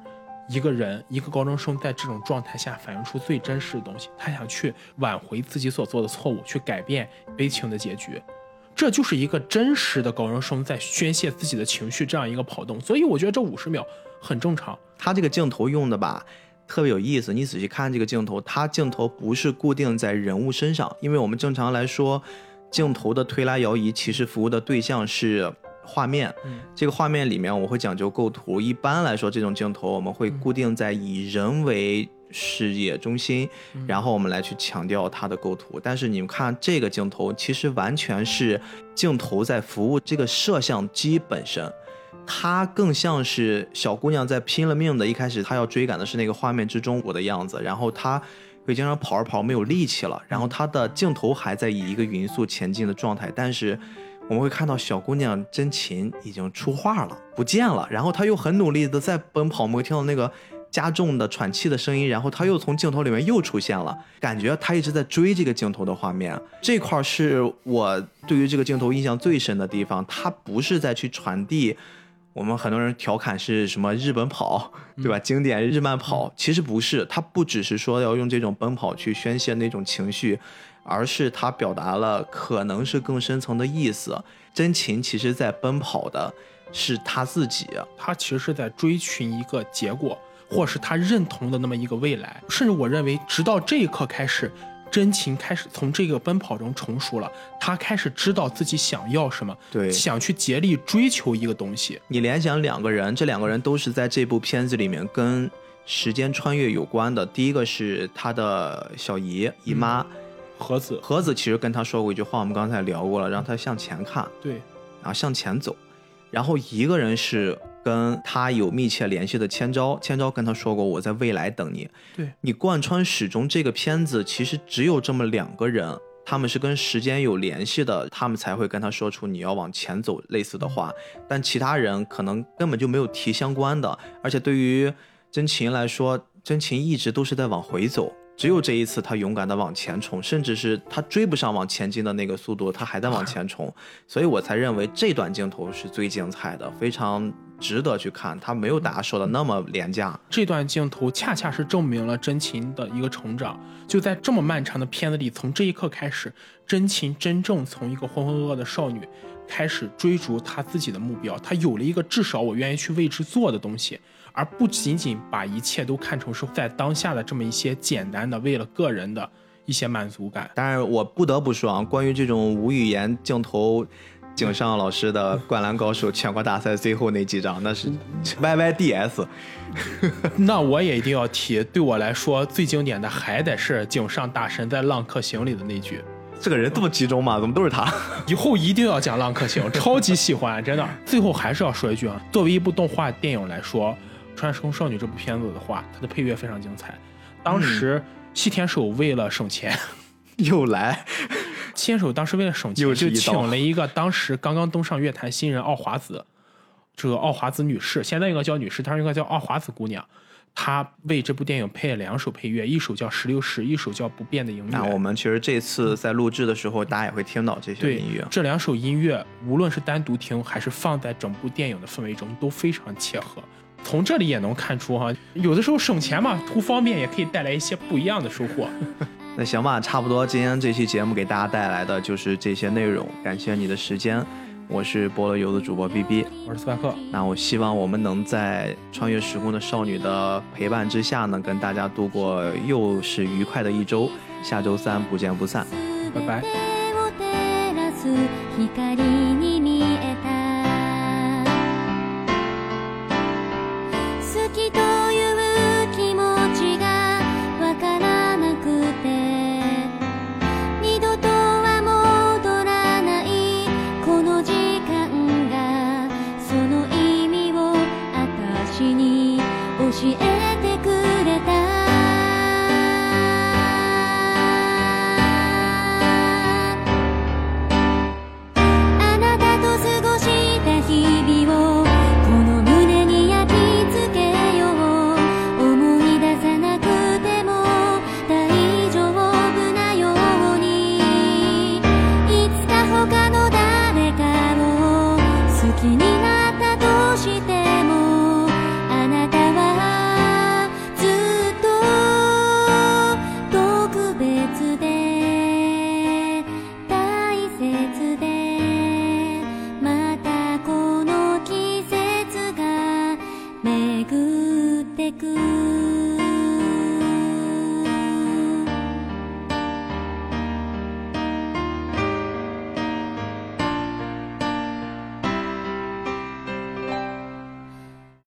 一个人，一个高中生在这种状态下反映出最真实的东西。他想去挽回自己所做的错误，去改变悲情的结局。这就是一个真实的高中生在宣泄自己的情绪这样一个跑动。所以我觉得这五十秒很正常。他这个镜头用的吧，特别有意思。你仔细看这个镜头，它镜头不是固定在人物身上，因为我们正常来说，镜头的推拉摇移其实服务的对象是画面。嗯这个画面里面我会讲究构图，一般来说这种镜头我们会固定在以人为视野中心，然后我们来去强调它的构图。但是你们看这个镜头，其实完全是镜头在服务这个摄像机本身。它更像是小姑娘在拼了命的，一开始她要追赶的是那个画面之中我的样子，然后她会经常跑着跑没有力气了，然后她的镜头还在以一个匀速前进的状态，但是我们会看到小姑娘真琴已经出画了，不见了，然后她又很努力的在奔跑，我们会听到那个加重的喘气的声音，然后她又从镜头里面又出现了，感觉她一直在追这个镜头的画面，这块儿是我对于这个镜头印象最深的地方，她不是在去传递。我们很多人调侃是什么日本跑，对吧？经典日漫跑，其实不是，它不只是说要用这种奔跑去宣泄那种情绪，而是它表达了可能是更深层的意思。真情其实在奔跑的是他自己，他其实是在追寻一个结果，或是他认同的那么一个未来。甚至我认为，直到这一刻开始，真情开始从这个奔跑中成熟了，他开始知道自己想要什么，对想去竭力追求一个东西。你联想两个人，这两个人都是在这部片子里面跟时间穿越有关的。第一个是他的小姨姨妈，何子，何子其实跟他说过一句话，我们刚才聊过了，让他向前看。对，然后向前走。然后一个人是跟他有密切联系的千昭，千昭跟他说过我在未来等你。对你贯穿始终这个片子其实只有这么两个人，他们是跟时间有联系的，他们才会跟他说出你要往前走类似的话。但其他人可能根本就没有提相关的，而且对于真琴来说，真琴一直都是在往回走。只有这一次，他勇敢的往前冲，甚至是他追不上往前进的那个速度，他还在往前冲，所以我才认为这段镜头是最精彩的，非常值得去看。它没有大家说的那么廉价。这段镜头恰恰是证明了真情的一个成长。就在这么漫长的片子里，从这一刻开始，真情真正从一个浑浑噩噩的少女，开始追逐她自己的目标。她有了一个至少我愿意去为之做的东西，而不仅仅把一切都看成是在当下的这么一些简单的为了个人的一些满足感。当然，我不得不说啊，关于这种无语言镜头。井上老师的《灌篮高手》全国大赛最后那几张，那是 YYDS。那我也一定要提，对我来说最经典的还得是井上大神在《浪客行》里的那句。这个人这么集中吗？怎么都是他？以后一定要讲《浪客行》，超级喜欢，真的。最后还是要说一句啊，作为一部动画电影来说，《穿越时空少女》这部片子的话，它的配乐非常精彩。当时西田守为了省钱，又来，西田守当时为了省钱，就请了一个当时刚刚登上乐坛新人奥华子，这个奥华子女士，现在应该叫女士，她应该叫奥华子姑娘。她为这部电影配了两首配乐，一首叫《石榴石》，一首叫《不变的音乐那》。我们其实这次在录制的时候，大家也会听到这些对音乐。这两首音乐，无论是单独听还是放在整部电影的氛围中，都非常切合。从这里也能看出哈，有的时候省钱嘛，图方便也可以带来一些不一样的收获。那行吧，差不多今天这期节目给大家带来的就是这些内容，感谢你的时间，我是菠萝油的主播 B B。我是斯派克，那我希望我们能在穿越时空的少女的陪伴之下呢，跟大家度过又是愉快的一周。下周三不见不散。拜拜。